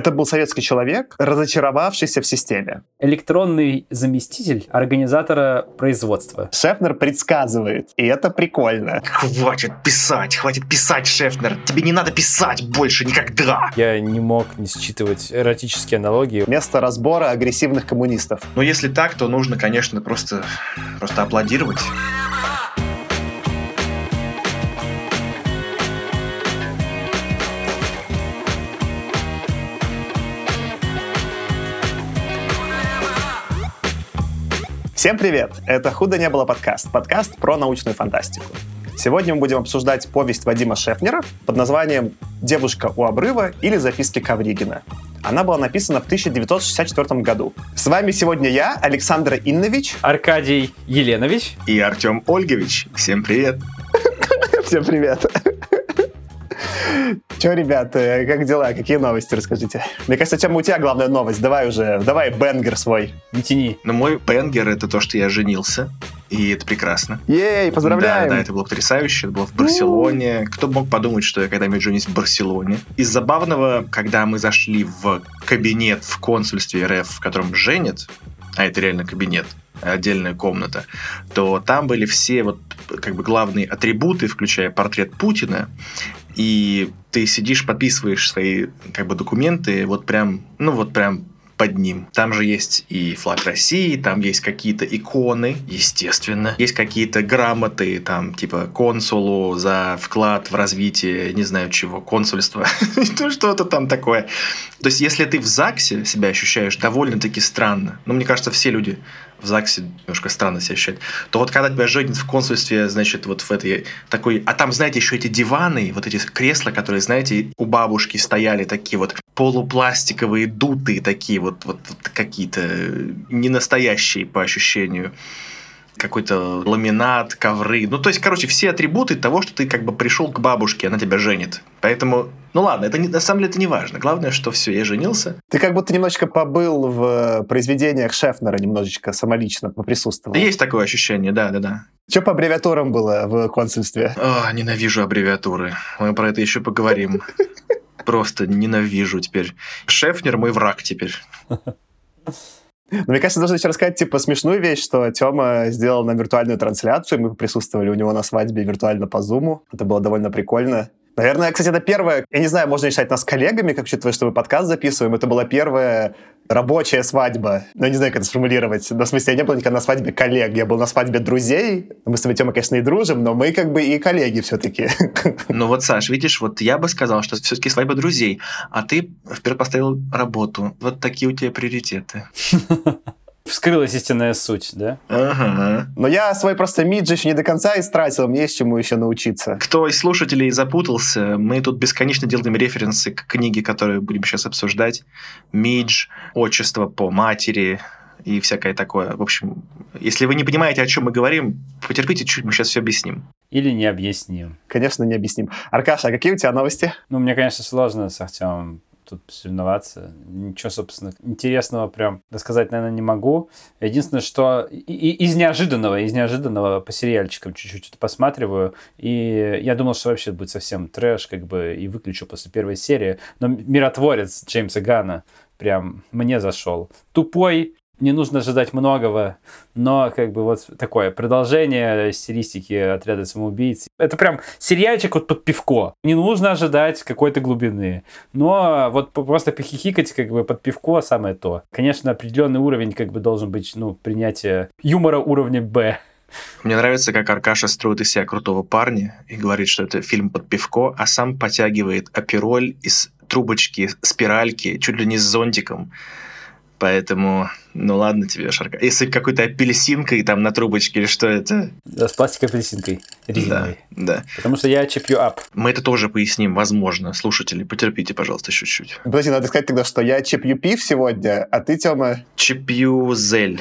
Это был советский человек, разочаровавшийся в системе. Электронный заместитель организатора производства. Шефнер предсказывает, и это прикольно. Хватит писать, хватит писать, Шефнер. Тебе не надо писать больше никогда. Я не мог не считывать эротические аналогии. Место разбора агрессивных коммунистов. Но если так, то нужно, конечно, просто, просто аплодировать. Всем привет! Это «Худо не было» подкаст. Подкаст про научную фантастику. Сегодня мы будем обсуждать повесть Вадима Шефнера под названием «Девушка у обрыва» или «Записки Кавригина». Она была написана в 1964 году. С вами сегодня я, Александр Иннович. Аркадий Еленович. И Артем Ольгович. Всем привет. Всем привет. Че, ребят, как дела? Какие новости, расскажите? Мне кажется, Тема, у тебя главная новость. Давай уже, давай бенгер свой. Не тяни. Ну, мой бенгер — это то, что я женился. И это прекрасно. Ей, поздравляем! Да, да, это было потрясающе. Это было в Барселоне. Кто мог подумать, что я когда-нибудь женюсь в Барселоне? Из забавного, когда мы зашли в кабинет в консульстве РФ, в котором женят, а это реально кабинет, отдельная комната, то там были все вот как бы главные атрибуты, включая портрет Путина, и ты сидишь, подписываешь свои как бы документы, вот прям, ну вот прям под ним. Там же есть и флаг России, там есть какие-то иконы, естественно. Есть какие-то грамоты, там, типа, консулу за вклад в развитие, не знаю чего, консульства. Ну, что-то там такое. То есть, если ты в ЗАГСе себя ощущаешь довольно-таки странно, ну, мне кажется, все люди в ЗАГСе немножко странно себя ощущать, то вот когда тебя женят в консульстве, значит, вот в этой такой... А там, знаете, еще эти диваны, вот эти кресла, которые, знаете, у бабушки стояли такие вот полупластиковые, дутые такие вот, вот, вот какие-то ненастоящие по ощущению какой-то ламинат, ковры. Ну, то есть, короче, все атрибуты того, что ты как бы пришел к бабушке, она тебя женит. Поэтому, ну ладно, это не, на самом деле это не важно. Главное, что все, я женился. Ты как будто немножечко побыл в произведениях Шефнера, немножечко самолично поприсутствовал. Есть такое ощущение, да, да, да. Что по аббревиатурам было в консульстве? О, ненавижу аббревиатуры. Мы про это еще поговорим. Просто ненавижу теперь. Шефнер мой враг теперь. Но мне кажется, нужно еще рассказать, типа, смешную вещь, что Тёма сделал на виртуальную трансляцию, мы присутствовали у него на свадьбе виртуально по Зуму. Это было довольно прикольно. Наверное, кстати, это первое, я не знаю, можно ли считать нас коллегами, как учитывая, что мы подкаст записываем, это была первая рабочая свадьба. Ну, я не знаю, как это сформулировать. Но, в смысле, я не был никогда на свадьбе коллег. Я был на свадьбе друзей. Мы с Тёма, конечно, и дружим, но мы как бы и коллеги все-таки. Ну вот, Саш, видишь, вот я бы сказал, что все-таки свадьба друзей, а ты вперед поставил работу. Вот такие у тебя приоритеты. Вскрылась истинная суть, да? Ага. Но я свой просто мидж еще не до конца истратил, мне есть чему еще научиться. Кто из слушателей запутался, мы тут бесконечно делаем референсы к книге, которую будем сейчас обсуждать. Мидж, отчество по матери, и всякое такое. В общем, если вы не понимаете, о чем мы говорим, потерпите чуть, мы сейчас все объясним. Или не объясним. Конечно, не объясним. Аркаша, а какие у тебя новости? Ну, мне, конечно, сложно с Артемом тут соревноваться. Ничего, собственно, интересного прям рассказать, наверное, не могу. Единственное, что из неожиданного, из неожиданного по сериальчикам чуть-чуть это посматриваю, и я думал, что вообще будет совсем трэш, как бы, и выключу после первой серии. Но «Миротворец» Джеймса Гана прям мне зашел. Тупой, не нужно ожидать многого, но как бы вот такое продолжение стилистики отряда самоубийц. Это прям сериальчик вот под пивко. Не нужно ожидать какой-то глубины. Но вот просто похихикать как бы под пивко самое то. Конечно, определенный уровень как бы должен быть, ну, принятие юмора уровня Б. Мне нравится, как Аркаша строит из себя крутого парня и говорит, что это фильм под пивко, а сам потягивает апероль из трубочки, спиральки, чуть ли не с зонтиком. Поэтому, ну ладно тебе, Шарка. Если какой-то апельсинкой там на трубочке или что это? Да, с пластиковой апельсинкой резиновой. Да, да. Потому что я чипью ап. Мы это тоже поясним, возможно. Слушатели, потерпите, пожалуйста, чуть-чуть. Подожди, надо сказать тогда, что я чипью пив сегодня, а ты, Тёма... Чипью зель.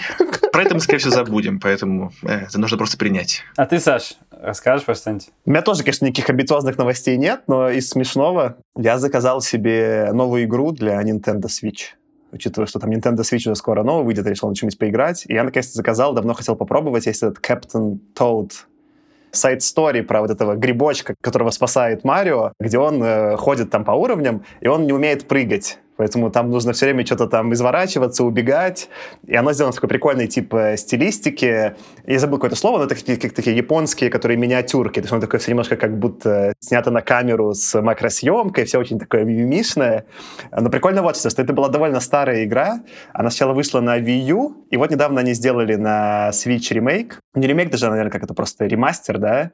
Про это мы, скорее всего, забудем, поэтому э, это нужно просто принять. А ты, Саш, расскажешь про что-нибудь? У меня тоже, конечно, никаких амбициозных новостей нет, но из смешного я заказал себе новую игру для Nintendo Switch учитывая, что там Nintendo Switch уже скоро новый выйдет, решил на чем-нибудь поиграть. И я, наконец-то, заказал, давно хотел попробовать. Есть этот Captain Toad сайт-стори про вот этого грибочка, которого спасает Марио, где он э, ходит там по уровням, и он не умеет прыгать поэтому там нужно все время что-то там изворачиваться, убегать, и оно сделано в такой прикольной типа стилистике. Я забыл какое-то слово, но это какие-то как такие японские, которые миниатюрки, то есть оно такое все немножко как будто снято на камеру с макросъемкой, все очень такое мимишное. Но прикольно вот что, что это была довольно старая игра, она сначала вышла на Wii U, и вот недавно они сделали на Switch ремейк. Не ремейк даже, наверное, как это просто ремастер, да.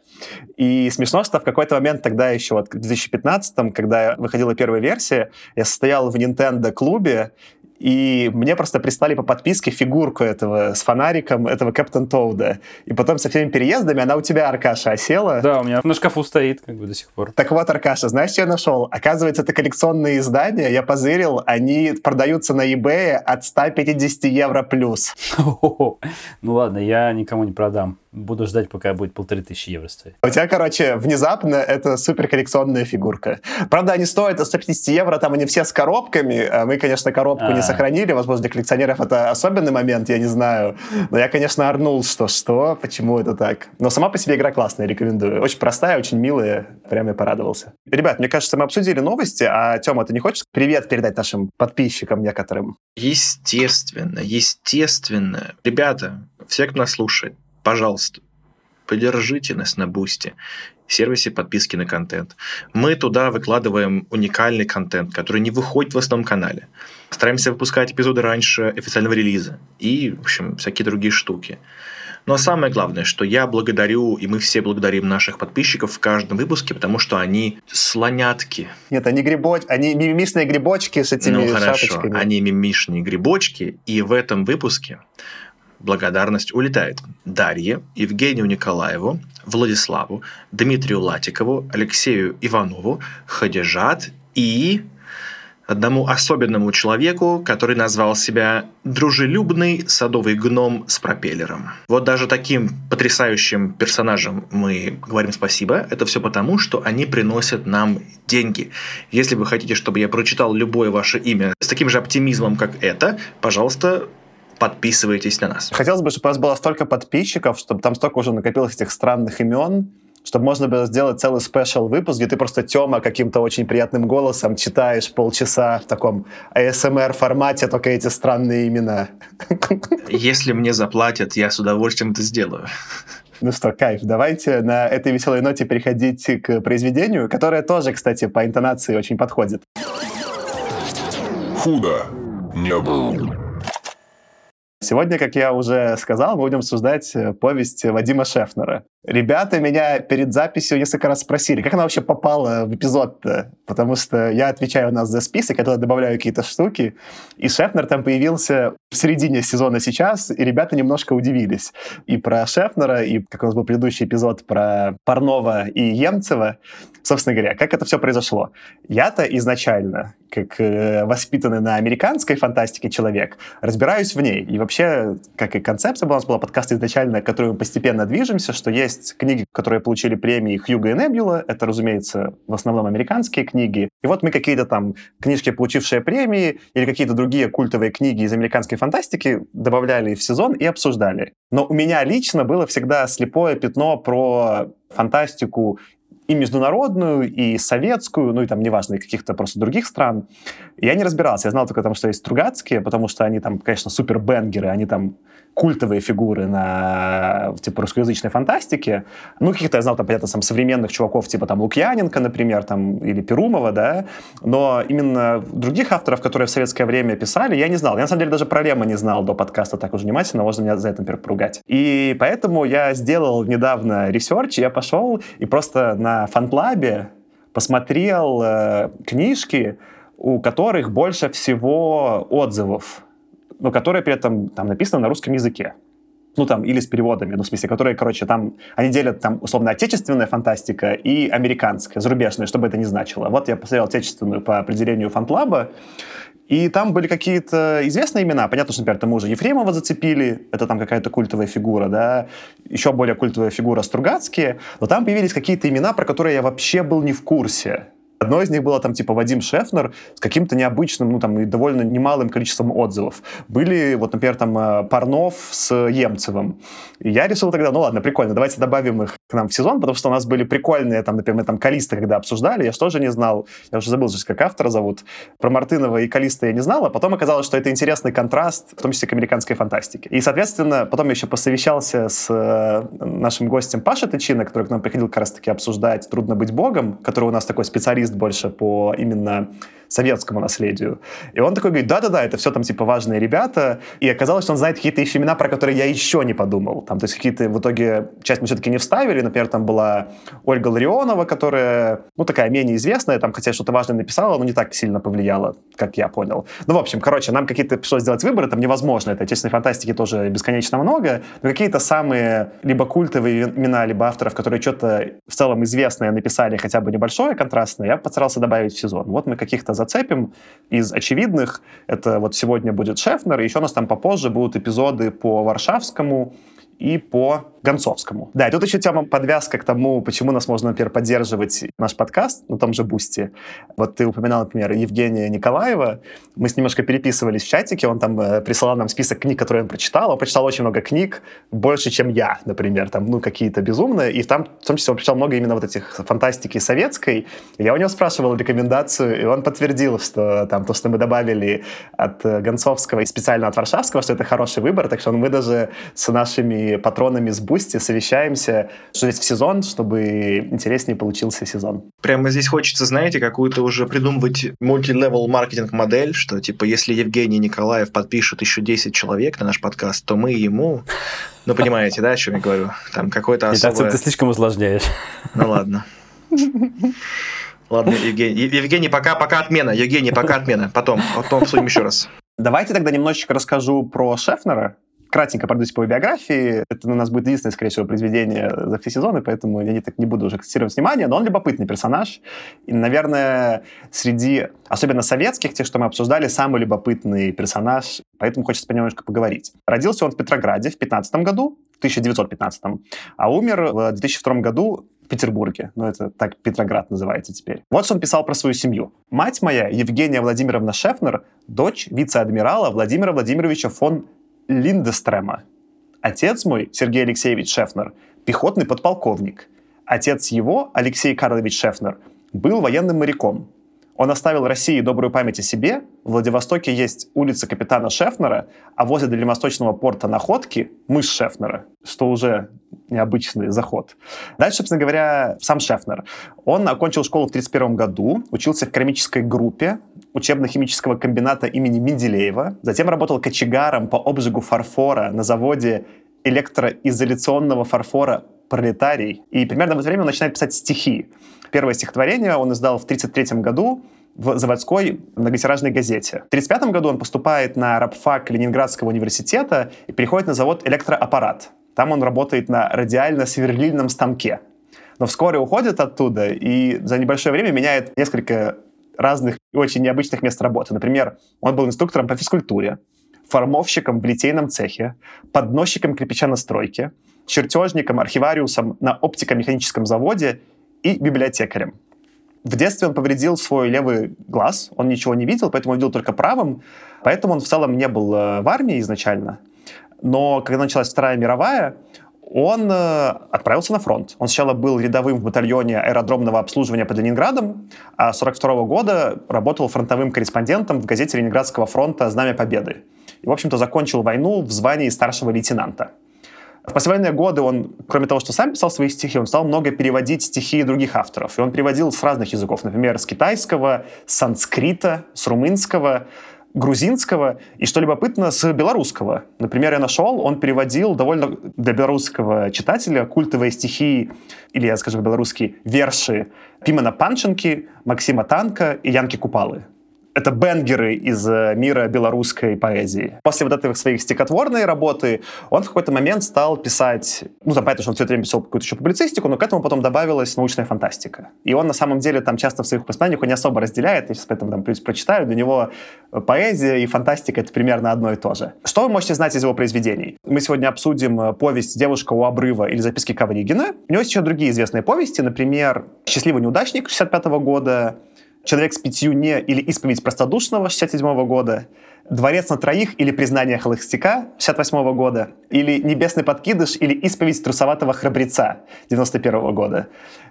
И смешно, что в какой-то момент тогда еще, вот в 2015 когда выходила первая версия, я состоял в Nintendo клубе, и мне просто прислали по подписке фигурку этого с фонариком, этого Кэптон Тоуда. И потом со всеми переездами она у тебя, Аркаша, осела. Да, у меня на шкафу стоит как бы до сих пор. Так вот, Аркаша, знаешь, что я нашел? Оказывается, это коллекционные издания, я позырил, они продаются на eBay от 150 евро плюс. Ну ладно, я никому не продам. Буду ждать, пока будет полторы тысячи евро стоить. У тебя, короче, внезапно это супер коллекционная фигурка. Правда, они стоят 150 евро, там они все с коробками. А мы, конечно, коробку не сохранили. Возможно, для коллекционеров это особенный момент, я не знаю. Но я, конечно, орнул, что что, почему это так. Но сама по себе игра классная, рекомендую. Очень простая, очень милая. Прям я порадовался. Ребят, мне кажется, мы обсудили новости, а Тёма, ты не хочешь привет передать нашим подписчикам некоторым? Естественно, естественно. Ребята, все, кто нас слушает, пожалуйста, поддержите нас на Бусти, сервисе подписки на контент. Мы туда выкладываем уникальный контент, который не выходит в основном канале. Стараемся выпускать эпизоды раньше официального релиза и, в общем, всякие другие штуки. Но самое главное, что я благодарю, и мы все благодарим наших подписчиков в каждом выпуске, потому что они слонятки. Нет, они грибоч... они мимимишные грибочки с этими ну, хорошо, шапочками. они мимишные грибочки, и в этом выпуске благодарность улетает Дарье, Евгению Николаеву, Владиславу, Дмитрию Латикову, Алексею Иванову, Хадижат и одному особенному человеку, который назвал себя «дружелюбный садовый гном с пропеллером». Вот даже таким потрясающим персонажам мы говорим спасибо. Это все потому, что они приносят нам деньги. Если вы хотите, чтобы я прочитал любое ваше имя с таким же оптимизмом, как это, пожалуйста, подписывайтесь на нас. Хотелось бы, чтобы у нас было столько подписчиков, чтобы там столько уже накопилось этих странных имен, чтобы можно было сделать целый спешл выпуск, где ты просто Тёма каким-то очень приятным голосом читаешь полчаса в таком ASMR формате только эти странные имена. Если мне заплатят, я с удовольствием это сделаю. Ну что, кайф. Давайте на этой веселой ноте переходить к произведению, которое тоже, кстати, по интонации очень подходит. Худо не было. Сегодня, как я уже сказал, мы будем обсуждать э, повесть Вадима Шефнера. Ребята меня перед записью несколько раз спросили, как она вообще попала в эпизод-то, потому что я отвечаю у нас за список, я туда добавляю какие-то штуки, и Шефнер там появился в середине сезона сейчас, и ребята немножко удивились. И про Шефнера, и как у нас был предыдущий эпизод про Парнова и Емцева, собственно говоря, как это все произошло. Я-то изначально, как э, воспитанный на американской фантастике человек, разбираюсь в ней. И вообще, как и концепция у нас была подкаста изначально, к которой мы постепенно движемся, что есть есть книги, которые получили премии Хьюга и Небюла. Это, разумеется, в основном американские книги. И вот мы какие-то там книжки, получившие премии, или какие-то другие культовые книги из американской фантастики добавляли в сезон и обсуждали. Но у меня лично было всегда слепое пятно про фантастику и международную, и советскую, ну и там, неважно, и каких-то просто других стран. Я не разбирался. Я знал только там, что есть Стругацкие, потому что они там, конечно, супер бенгеры, они там культовые фигуры на типа русскоязычной фантастике. Ну, каких-то я знал, там, понятно, там, современных чуваков, типа там Лукьяненко, например, там, или Перумова, да, но именно других авторов, которые в советское время писали, я не знал. Я, на самом деле, даже про Лема не знал до подкаста так уж внимательно, можно меня за это, например, поругать. И поэтому я сделал недавно research, я пошел и просто на фантлабе посмотрел э, книжки, у которых больше всего отзывов но которые при этом там написаны на русском языке. Ну, там, или с переводами, ну, в смысле, которые, короче, там, они делят, там, условно, отечественная фантастика и американская, зарубежная, чтобы это не значило. Вот я посмотрел отечественную по определению фантлаба, и там были какие-то известные имена. Понятно, что, например, там мы уже Ефремова зацепили, это там какая-то культовая фигура, да, еще более культовая фигура Стругацкие, но там появились какие-то имена, про которые я вообще был не в курсе. Одно из них было там типа Вадим Шефнер с каким-то необычным, ну там и довольно немалым количеством отзывов. Были вот, например, там э, Парнов с Емцевым. И я решил тогда, ну ладно, прикольно, давайте добавим их к нам в сезон, потому что у нас были прикольные, там, например, там Калиста, когда обсуждали, я же тоже не знал, я уже забыл, как автора зовут. Про Мартынова и Калиста я не знал, а потом оказалось, что это интересный контраст, в том числе к американской фантастике. И, соответственно, потом я еще посовещался с э, нашим гостем Пашей Тычино, который к нам приходил как раз-таки обсуждать «Трудно быть богом», который у нас такой специалист больше по именно советскому наследию. И он такой говорит, да-да-да, это все там типа важные ребята. И оказалось, что он знает какие-то еще имена, про которые я еще не подумал. Там, то есть какие-то в итоге часть мы все-таки не вставили. Например, там была Ольга Ларионова, которая, ну, такая менее известная, там, хотя что-то важное написала, но не так сильно повлияла, как я понял. Ну, в общем, короче, нам какие-то пришлось сделать выборы, там невозможно. Это отечественной фантастики тоже бесконечно много, но какие-то самые либо культовые имена, либо авторов, которые что-то в целом известное написали, хотя бы небольшое, контрастное, я постарался добавить в сезон. Вот мы каких-то зацепим из очевидных. Это вот сегодня будет Шефнер, и еще у нас там попозже будут эпизоды по Варшавскому и по Гансовскому. Да, и тут еще тема подвязка к тому, почему нас можно, например, поддерживать наш подкаст на том же Бусти. Вот ты упоминал, например, Евгения Николаева. Мы с ним немножко переписывались в чатике, он там э, присылал нам список книг, которые он прочитал. Он прочитал очень много книг, больше, чем я, например, там, ну, какие-то безумные. И там, в том числе, он прочитал много именно вот этих фантастики советской. Я у него спрашивал рекомендацию, и он подтвердил, что там то, что мы добавили от э, Гансовского и специально от Варшавского, что это хороший выбор. Так что мы даже с нашими патронами с Бусти Бусти совещаемся, что здесь в сезон, чтобы интереснее получился сезон. Прямо здесь хочется, знаете, какую-то уже придумывать multilevel marketing-модель, что типа если Евгений Николаев подпишет еще 10 человек на наш подкаст, то мы ему ну, понимаете, да, о чем я говорю? Там какой-то особое... И ты слишком усложняешь. Ну, ладно. Ладно, Евгений, Евгений, пока, пока отмена. Евгений, пока отмена. Потом, потом обсудим еще раз. Давайте тогда немножечко расскажу про Шефнера кратенько пройдусь по биографии. Это у нас будет единственное, скорее всего, произведение за все сезоны, поэтому я не, так не буду уже акцентировать внимание, но он любопытный персонаж. И, наверное, среди, особенно советских, тех, что мы обсуждали, самый любопытный персонаж, поэтому хочется по нему немножко поговорить. Родился он в Петрограде в 15 году, в 1915, а умер в 2002 году в Петербурге. Ну, это так Петроград называется теперь. Вот что он писал про свою семью. «Мать моя, Евгения Владимировна Шефнер, дочь вице-адмирала Владимира Владимировича фон Линдестрема. Отец мой, Сергей Алексеевич Шефнер, пехотный подполковник. Отец его, Алексей Карлович Шефнер, был военным моряком. Он оставил России добрую память о себе. В Владивостоке есть улица капитана Шефнера, а возле дальневосточного порта Находки — мышь Шефнера, что уже необычный заход. Дальше, собственно говоря, сам Шефнер. Он окончил школу в 1931 году, учился в керамической группе учебно-химического комбината имени Менделеева, затем работал кочегаром по обжигу фарфора на заводе электроизоляционного фарфора «Пролетарий». И примерно в это время он начинает писать стихи. Первое стихотворение он издал в 1933 году в заводской многотиражной газете. В 1935 году он поступает на рабфак Ленинградского университета и переходит на завод «Электроаппарат». Там он работает на радиально-сверлильном станке. Но вскоре уходит оттуда и за небольшое время меняет несколько разных и очень необычных мест работы. Например, он был инструктором по физкультуре, формовщиком в литейном цехе, подносчиком кирпича на стройке, чертежником, архивариусом на оптико-механическом заводе и библиотекарем. В детстве он повредил свой левый глаз, он ничего не видел, поэтому видел только правым, поэтому он в целом не был э, в армии изначально. Но когда началась Вторая мировая, он э, отправился на фронт. Он сначала был рядовым в батальоне аэродромного обслуживания под Ленинградом, а с 1942 года работал фронтовым корреспондентом в газете Ленинградского фронта «Знамя Победы». И, в общем-то, закончил войну в звании старшего лейтенанта. В послевоенные годы он, кроме того, что сам писал свои стихи, он стал много переводить стихи других авторов. И он переводил с разных языков, например, с китайского, с санскрита, с румынского, грузинского и, что любопытно, с белорусского. Например, я нашел, он переводил довольно для белорусского читателя культовые стихи, или, я скажу по-белорусски, верши Пимена Панченки, Максима Танка и Янки Купалы это бенгеры из э, мира белорусской поэзии. После вот этой своей стихотворной работы он в какой-то момент стал писать, ну, там, понятно, что он все время писал какую-то еще публицистику, но к этому потом добавилась научная фантастика. И он, на самом деле, там часто в своих воспоминаниях не особо разделяет, я сейчас поэтому там плюс прочитаю, для него поэзия и фантастика — это примерно одно и то же. Что вы можете знать из его произведений? Мы сегодня обсудим э, повесть «Девушка у обрыва» или «Записки Ковригина». У него есть еще другие известные повести, например, «Счастливый неудачник» 65 года, «Человек с пятью не» или «Исповедь простодушного» 67 года, «Дворец на троих» или «Признание холостяка» 68 года, или «Небесный подкидыш» или «Исповедь трусоватого храбреца» 91 года.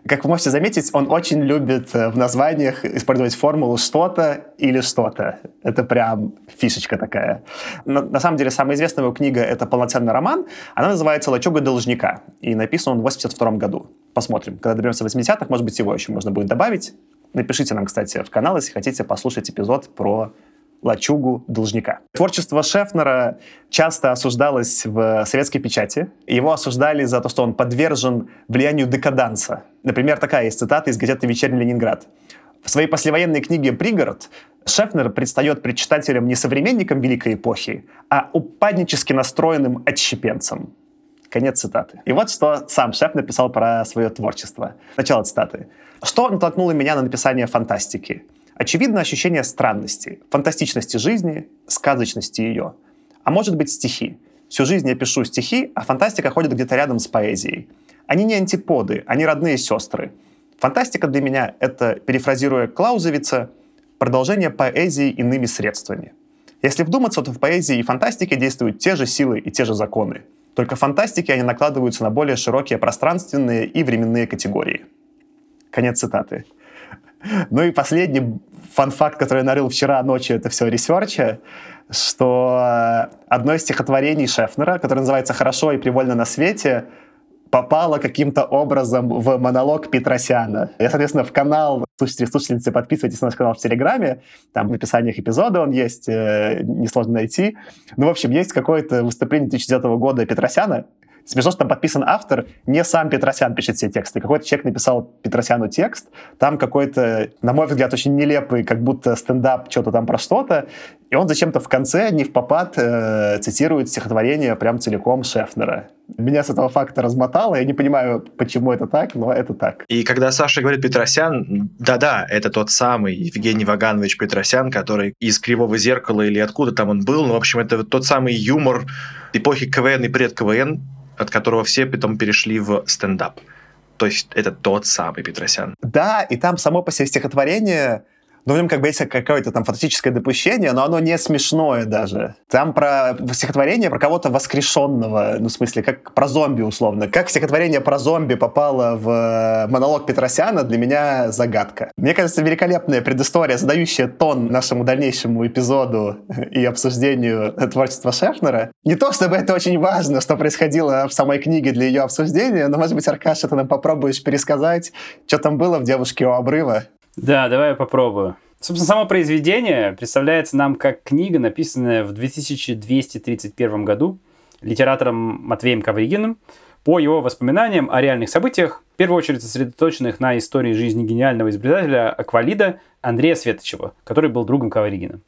Как вы можете заметить, он очень любит э, в названиях использовать формулу «что-то» или «что-то». Это прям фишечка такая. На, на самом деле, самая известная его книга — это полноценный роман. Она называется «Лачуга должника», и написан он в 82 году. Посмотрим. Когда доберемся 80-х, может быть, его еще можно будет добавить. Напишите нам, кстати, в канал, если хотите послушать эпизод про лачугу должника. Творчество Шефнера часто осуждалось в советской печати. Его осуждали за то, что он подвержен влиянию декаданса. Например, такая есть цитата из газеты «Вечерний Ленинград». В своей послевоенной книге «Пригород» Шефнер предстает пред читателем не современником великой эпохи, а упаднически настроенным отщепенцем. Конец цитаты. И вот что сам Шеф написал про свое творчество. Начало цитаты. «Что натолкнуло меня на написание фантастики? Очевидно ощущение странности, фантастичности жизни, сказочности ее. А может быть стихи. Всю жизнь я пишу стихи, а фантастика ходит где-то рядом с поэзией. Они не антиподы, они родные сестры. Фантастика для меня — это, перефразируя Клаузевица, продолжение поэзии иными средствами. Если вдуматься, то в поэзии и фантастике действуют те же силы и те же законы. Только в фантастике они накладываются на более широкие пространственные и временные категории. Конец цитаты. Ну и последний fun fact, который я нарыл вчера ночью, это все ресерча, что одно из стихотворений Шефнера, которое называется «Хорошо и привольно на свете», попало каким-то образом в монолог Петросяна. Я, соответственно, в канал, слушатели, слушательницы, подписывайтесь на наш канал в Телеграме, там в описаниях эпизода он есть, э, несложно найти. Ну, в общем, есть какое-то выступление 2009 года Петросяна, Смешно, что там подписан автор, не сам Петросян пишет все тексты. Какой-то человек написал Петросяну текст, там какой-то, на мой взгляд, очень нелепый, как будто стендап, что-то там про что-то, и он зачем-то в конце, не в попад, э, цитирует стихотворение прям целиком Шефнера. Меня с этого факта размотало, я не понимаю, почему это так, но это так. И когда Саша говорит Петросян, да-да, это тот самый Евгений Ваганович Петросян, который из «Кривого зеркала» или откуда там он был, ну, в общем, это тот самый юмор эпохи КВН и пред КВН, от которого все потом перешли в стендап. То есть это тот самый Петросян. Да, и там само по себе стихотворение но в нем как бы есть какое-то там фантастическое допущение, но оно не смешное даже. Там про стихотворение про кого-то воскрешенного, ну, в смысле, как про зомби, условно. Как стихотворение про зомби попало в э, монолог Петросяна, для меня загадка. Мне кажется, великолепная предыстория, задающая тон нашему дальнейшему эпизоду и обсуждению творчества Шефнера. Не то, чтобы это очень важно, что происходило в самой книге для ее обсуждения, но, может быть, Аркаша, ты нам попробуешь пересказать, что там было в «Девушке у обрыва». Да, давай я попробую. Собственно, само произведение представляется нам как книга, написанная в 2231 году литератором Матвеем Ковригиным по его воспоминаниям о реальных событиях, в первую очередь сосредоточенных на истории жизни гениального изобретателя Аквалида Андрея Светочева, который был другом Ковригина.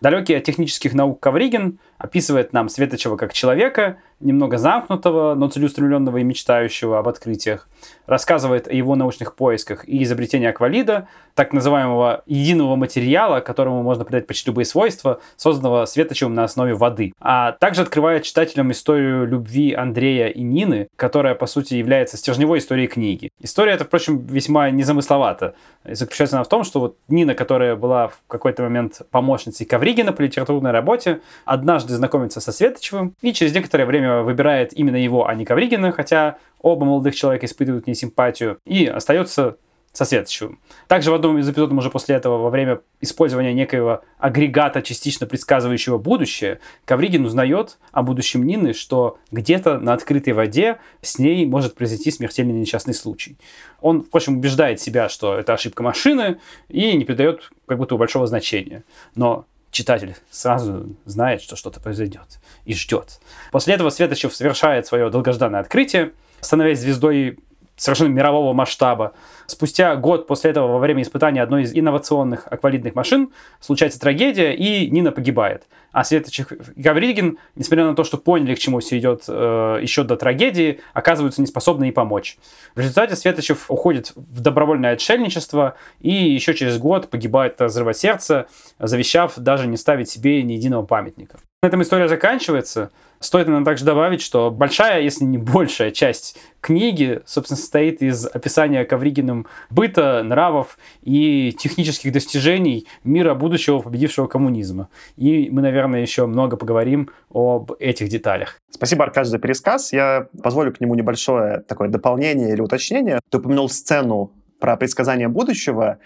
Далекий от технических наук Ковригин описывает нам Светочева как человека, немного замкнутого, но целеустремленного и мечтающего об открытиях, рассказывает о его научных поисках и изобретении аквалида, так называемого единого материала, которому можно придать почти любые свойства, созданного Светочевым на основе воды. А также открывает читателям историю любви Андрея и Нины, которая, по сути, является стержневой историей книги. История эта, впрочем, весьма незамысловата. Заключается она в том, что вот Нина, которая была в какой-то момент помощницей Ковригина по литературной работе, однажды знакомится со Светочевым и через некоторое время выбирает именно его, а не Ковригина, хотя оба молодых человека испытывают к симпатию, и остается со Светочевым. Также в одном из эпизодов уже после этого, во время использования некоего агрегата, частично предсказывающего будущее, Ковригин узнает о будущем Нины, что где-то на открытой воде с ней может произойти смертельный несчастный случай. Он, впрочем, убеждает себя, что это ошибка машины и не придает как будто большого значения. Но читатель сразу знает, что что-то произойдет и ждет. После этого Светочев совершает свое долгожданное открытие, становясь звездой совершенно мирового масштаба. Спустя год после этого, во время испытания одной из инновационных аквалитных машин, случается трагедия, и Нина погибает. А Светочев и Гавригин, несмотря на то, что поняли, к чему все идет э, еще до трагедии, оказываются неспособны ей помочь. В результате Светочев уходит в добровольное отшельничество и еще через год погибает от взрыва сердца, завещав даже не ставить себе ни единого памятника. На этом история заканчивается. Стоит нам также добавить, что большая, если не большая часть книги, собственно, состоит из описания Ковригиным быта, нравов и технических достижений мира будущего, победившего коммунизма. И мы, наверное, еще много поговорим об этих деталях. Спасибо, Аркаш, за пересказ. Я позволю к нему небольшое такое дополнение или уточнение. Ты упомянул сцену про предсказание будущего.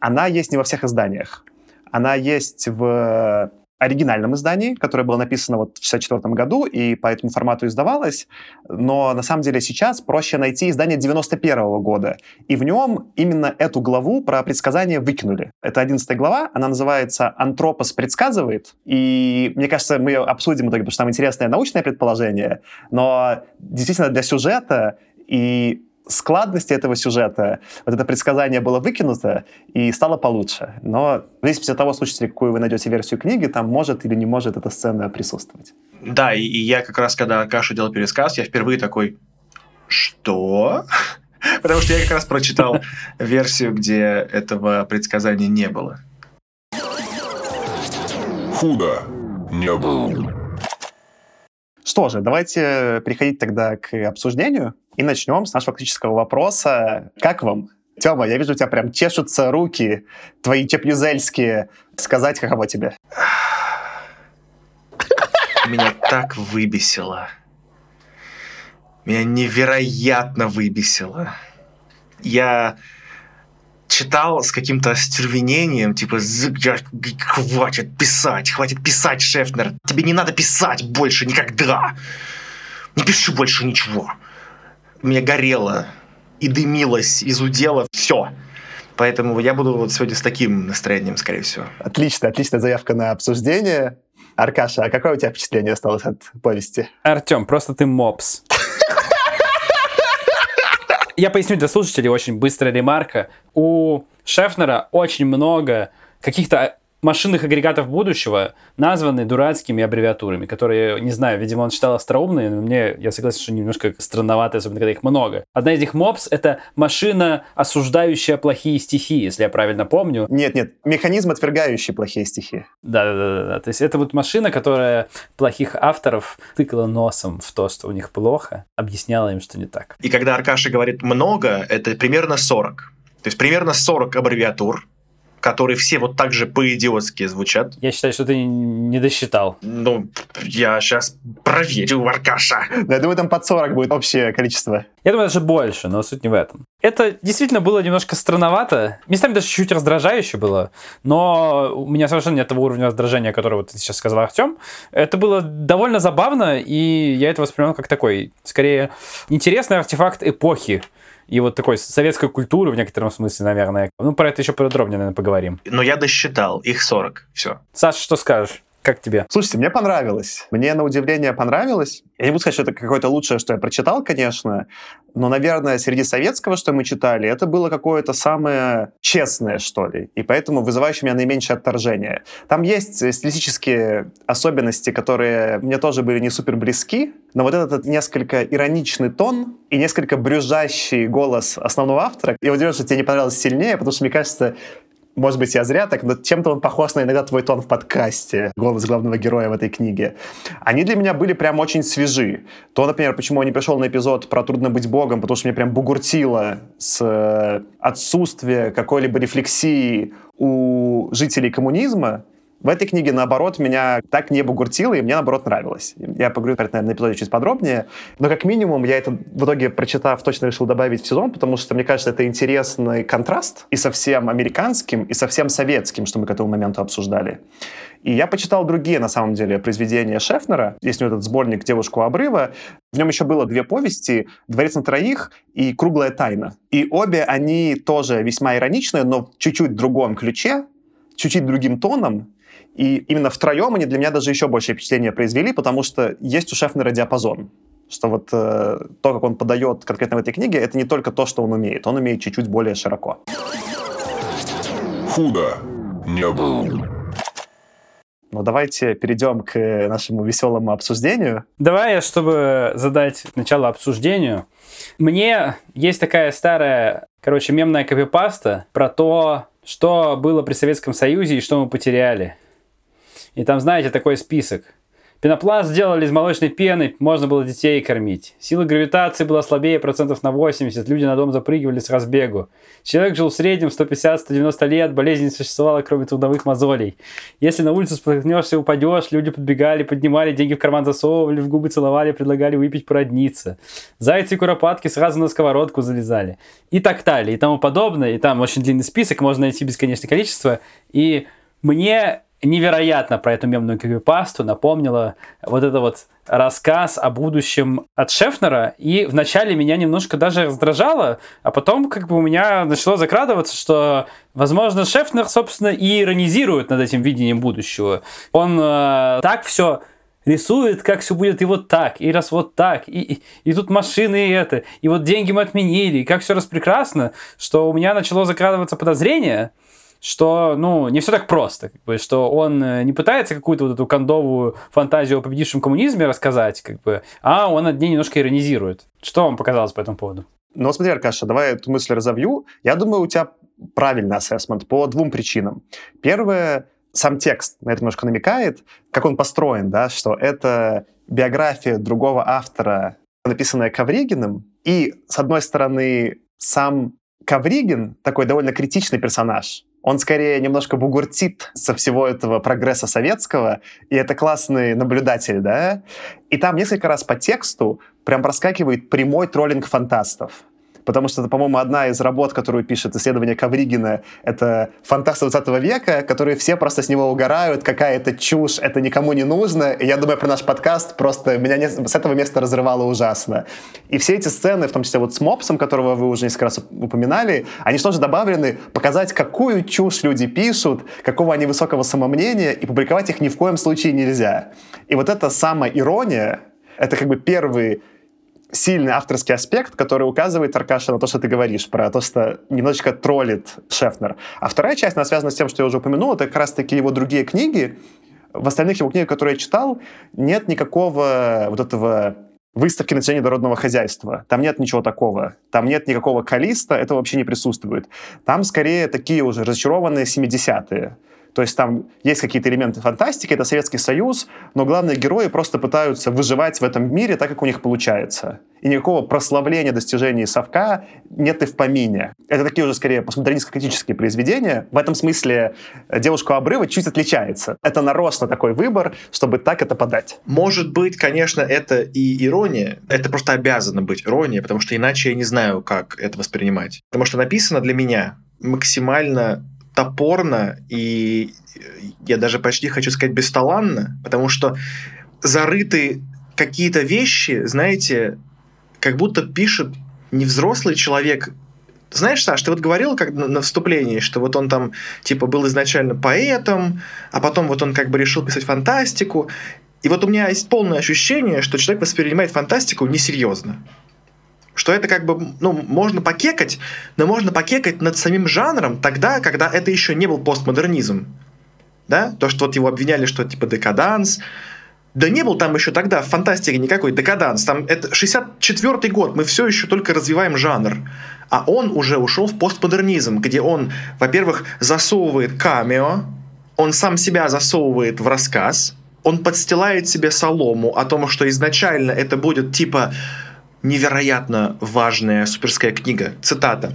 Она есть не во всех изданиях. Она есть в оригинальном издании, которое было написано вот в 64 году и по этому формату издавалось, но на самом деле сейчас проще найти издание 91 -го года, и в нем именно эту главу про предсказания выкинули. Это 11 глава, она называется «Антропос предсказывает», и мне кажется, мы ее обсудим в итоге, потому что там интересное научное предположение, но действительно для сюжета и складности этого сюжета вот это предсказание было выкинуто и стало получше. Но в зависимости от того, слушайте, какую вы найдете версию книги, там может или не может эта сцена присутствовать. Да, и, и я как раз, когда Аркаша делал пересказ, я впервые такой, что? Потому что я как раз прочитал версию, где этого предсказания не было. Худо не было. Что же, давайте переходить тогда к обсуждению. И начнем с нашего классического вопроса. Как вам? Тёма, я вижу, у тебя прям чешутся руки, твои чепнюзельские. Сказать, каково тебе? Меня так выбесило. Меня невероятно выбесило. Я читал с каким-то остервенением, типа, хватит писать, хватит писать, Шефнер. Тебе не надо писать больше никогда. Не пиши больше ничего меня горело и дымилось, изудело, все. Поэтому я буду вот сегодня с таким настроением, скорее всего. Отлично, отличная заявка на обсуждение. Аркаша, а какое у тебя впечатление осталось от повести? Артем, просто ты мопс. Я поясню для слушателей очень быстрая ремарка. У Шефнера очень много каких-то машинных агрегатов будущего названы дурацкими аббревиатурами, которые, не знаю, видимо, он считал остроумные, но мне, я согласен, что немножко странновато, особенно когда их много. Одна из них МОПС — это машина, осуждающая плохие стихи, если я правильно помню. Нет, нет, механизм, отвергающий плохие стихи. Да-да-да. То есть это вот машина, которая плохих авторов тыкала носом в то, что у них плохо, объясняла им, что не так. И когда Аркаша говорит «много», это примерно 40. То есть примерно 40 аббревиатур, которые все вот так же по-идиотски звучат. Я считаю, что ты не досчитал. Ну, я сейчас проверю, Аркаша. Да, я думаю, там под 40 будет общее количество. Я думаю, даже больше, но суть не в этом. Это действительно было немножко странновато. Местами даже чуть-чуть раздражающе было, но у меня совершенно нет того уровня раздражения, которого ты сейчас сказал, Артем. Это было довольно забавно, и я это воспринимал как такой, скорее, интересный артефакт эпохи и вот такой советской культуры в некотором смысле, наверное. Ну, про это еще подробнее, наверное, поговорим. Но я досчитал, их 40, все. Саша, что скажешь? Как тебе? Слушайте, мне понравилось. Мне на удивление понравилось. Я не буду сказать, что это какое-то лучшее, что я прочитал, конечно, но, наверное, среди советского, что мы читали, это было какое-то самое честное, что ли, и поэтому вызывающее меня наименьшее отторжение. Там есть стилистические особенности, которые мне тоже были не супер близки, но вот этот несколько ироничный тон и несколько брюзжащий голос основного автора, я удивлен, что тебе не понравилось сильнее, потому что, мне кажется, может быть, я зря так, но чем-то он похож на иногда твой тон в подкасте, голос главного героя в этой книге. Они для меня были прям очень свежи. То, например, почему я не пришел на эпизод про «Трудно быть богом», потому что мне прям бугуртило с э, отсутствия какой-либо рефлексии у жителей коммунизма, в этой книге, наоборот, меня так не бугуртило, и мне, наоборот, нравилось. Я поговорю про это, наверное, на эпизоде чуть подробнее. Но, как минимум, я это в итоге, прочитав, точно решил добавить в сезон, потому что, мне кажется, это интересный контраст и совсем американским, и совсем советским, что мы к этому моменту обсуждали. И я почитал другие, на самом деле, произведения Шефнера. Есть у него этот сборник «Девушку обрыва». В нем еще было две повести «Дворец на троих» и «Круглая тайна». И обе они тоже весьма ироничные, но в чуть-чуть другом ключе, чуть-чуть другим тоном. И именно втроем они для меня даже еще большее впечатление произвели, потому что есть у Шефнера диапазон что вот э, то, как он подает конкретно в этой книге, это не только то, что он умеет, он умеет чуть-чуть более широко. Худо не было. Ну, давайте перейдем к нашему веселому обсуждению. Давай, чтобы задать начало обсуждению. Мне есть такая старая, короче, мемная копипаста про то, что было при Советском Союзе и что мы потеряли. И там, знаете, такой список. Пенопласт сделали из молочной пены, можно было детей кормить. Сила гравитации была слабее процентов на 80, люди на дом запрыгивали с разбегу. Человек жил в среднем 150-190 лет, болезнь не существовала, кроме трудовых мозолей. Если на улице споткнешься и упадешь, люди подбегали, поднимали, деньги в карман засовывали, в губы целовали, предлагали выпить, породниться. Зайцы и куропатки сразу на сковородку залезали. И так далее, и тому подобное. И там очень длинный список, можно найти бесконечное количество. И мне невероятно про эту мемную крипипасту напомнила вот это вот рассказ о будущем от Шефнера, и вначале меня немножко даже раздражало, а потом как бы у меня начало закрадываться, что, возможно, Шефнер, собственно, и иронизирует над этим видением будущего. Он э, так все рисует, как все будет и вот так, и раз вот так, и, и, и тут машины и это, и вот деньги мы отменили, и как все распрекрасно, что у меня начало закрадываться подозрение, что, ну, не все так просто, как бы, что он э, не пытается какую-то вот эту кондовую фантазию о победившем коммунизме рассказать, как бы, а он над ней немножко иронизирует. Что вам показалось по этому поводу? Ну, смотри, Аркаша, давай эту мысль разовью. Я думаю, у тебя правильный ассессмент по двум причинам. Первое, сам текст на это немножко намекает, как он построен, да, что это биография другого автора, написанная Ковригиным, и, с одной стороны, сам Ковригин такой довольно критичный персонаж, он скорее немножко бугуртит со всего этого прогресса советского, и это классный наблюдатель, да? И там несколько раз по тексту прям проскакивает прямой троллинг фантастов потому что это, по-моему, одна из работ, которую пишет исследование Ковригина, это фантасты 20 века, которые все просто с него угорают, какая это чушь, это никому не нужно. И я думаю, про наш подкаст просто меня не, с этого места разрывало ужасно. И все эти сцены, в том числе вот с Мопсом, которого вы уже несколько раз упоминали, они что же добавлены показать, какую чушь люди пишут, какого они высокого самомнения, и публиковать их ни в коем случае нельзя. И вот эта самая ирония, это как бы первый сильный авторский аспект, который указывает Аркаша на то, что ты говоришь, про то, что немножечко троллит Шефнер. А вторая часть, она связана с тем, что я уже упомянул, это как раз-таки его другие книги. В остальных его книгах, которые я читал, нет никакого вот этого выставки населения народного хозяйства. Там нет ничего такого. Там нет никакого калиста, это вообще не присутствует. Там скорее такие уже разочарованные 70-е. То есть там есть какие-то элементы фантастики, это Советский Союз, но главные герои просто пытаются выживать в этом мире так, как у них получается. И никакого прославления достижений совка нет и в помине. Это такие уже скорее постмодернистско-критические произведения. В этом смысле «Девушка у обрыва» чуть отличается. Это нарочно такой выбор, чтобы так это подать. Может быть, конечно, это и ирония. Это просто обязано быть иронией, потому что иначе я не знаю, как это воспринимать. Потому что написано для меня максимально топорно и я даже почти хочу сказать бесталанно, потому что зарыты какие-то вещи, знаете, как будто пишет не взрослый человек. Знаешь, Саш, ты вот говорил как на вступлении, что вот он там типа был изначально поэтом, а потом вот он как бы решил писать фантастику. И вот у меня есть полное ощущение, что человек воспринимает фантастику несерьезно что это как бы, ну, можно покекать, но можно покекать над самим жанром тогда, когда это еще не был постмодернизм. Да? То, что вот его обвиняли, что типа декаданс. Да не был там еще тогда в фантастике никакой декаданс. Там это 64-й год, мы все еще только развиваем жанр. А он уже ушел в постмодернизм, где он, во-первых, засовывает камео, он сам себя засовывает в рассказ, он подстилает себе солому о том, что изначально это будет типа невероятно важная суперская книга. Цитата.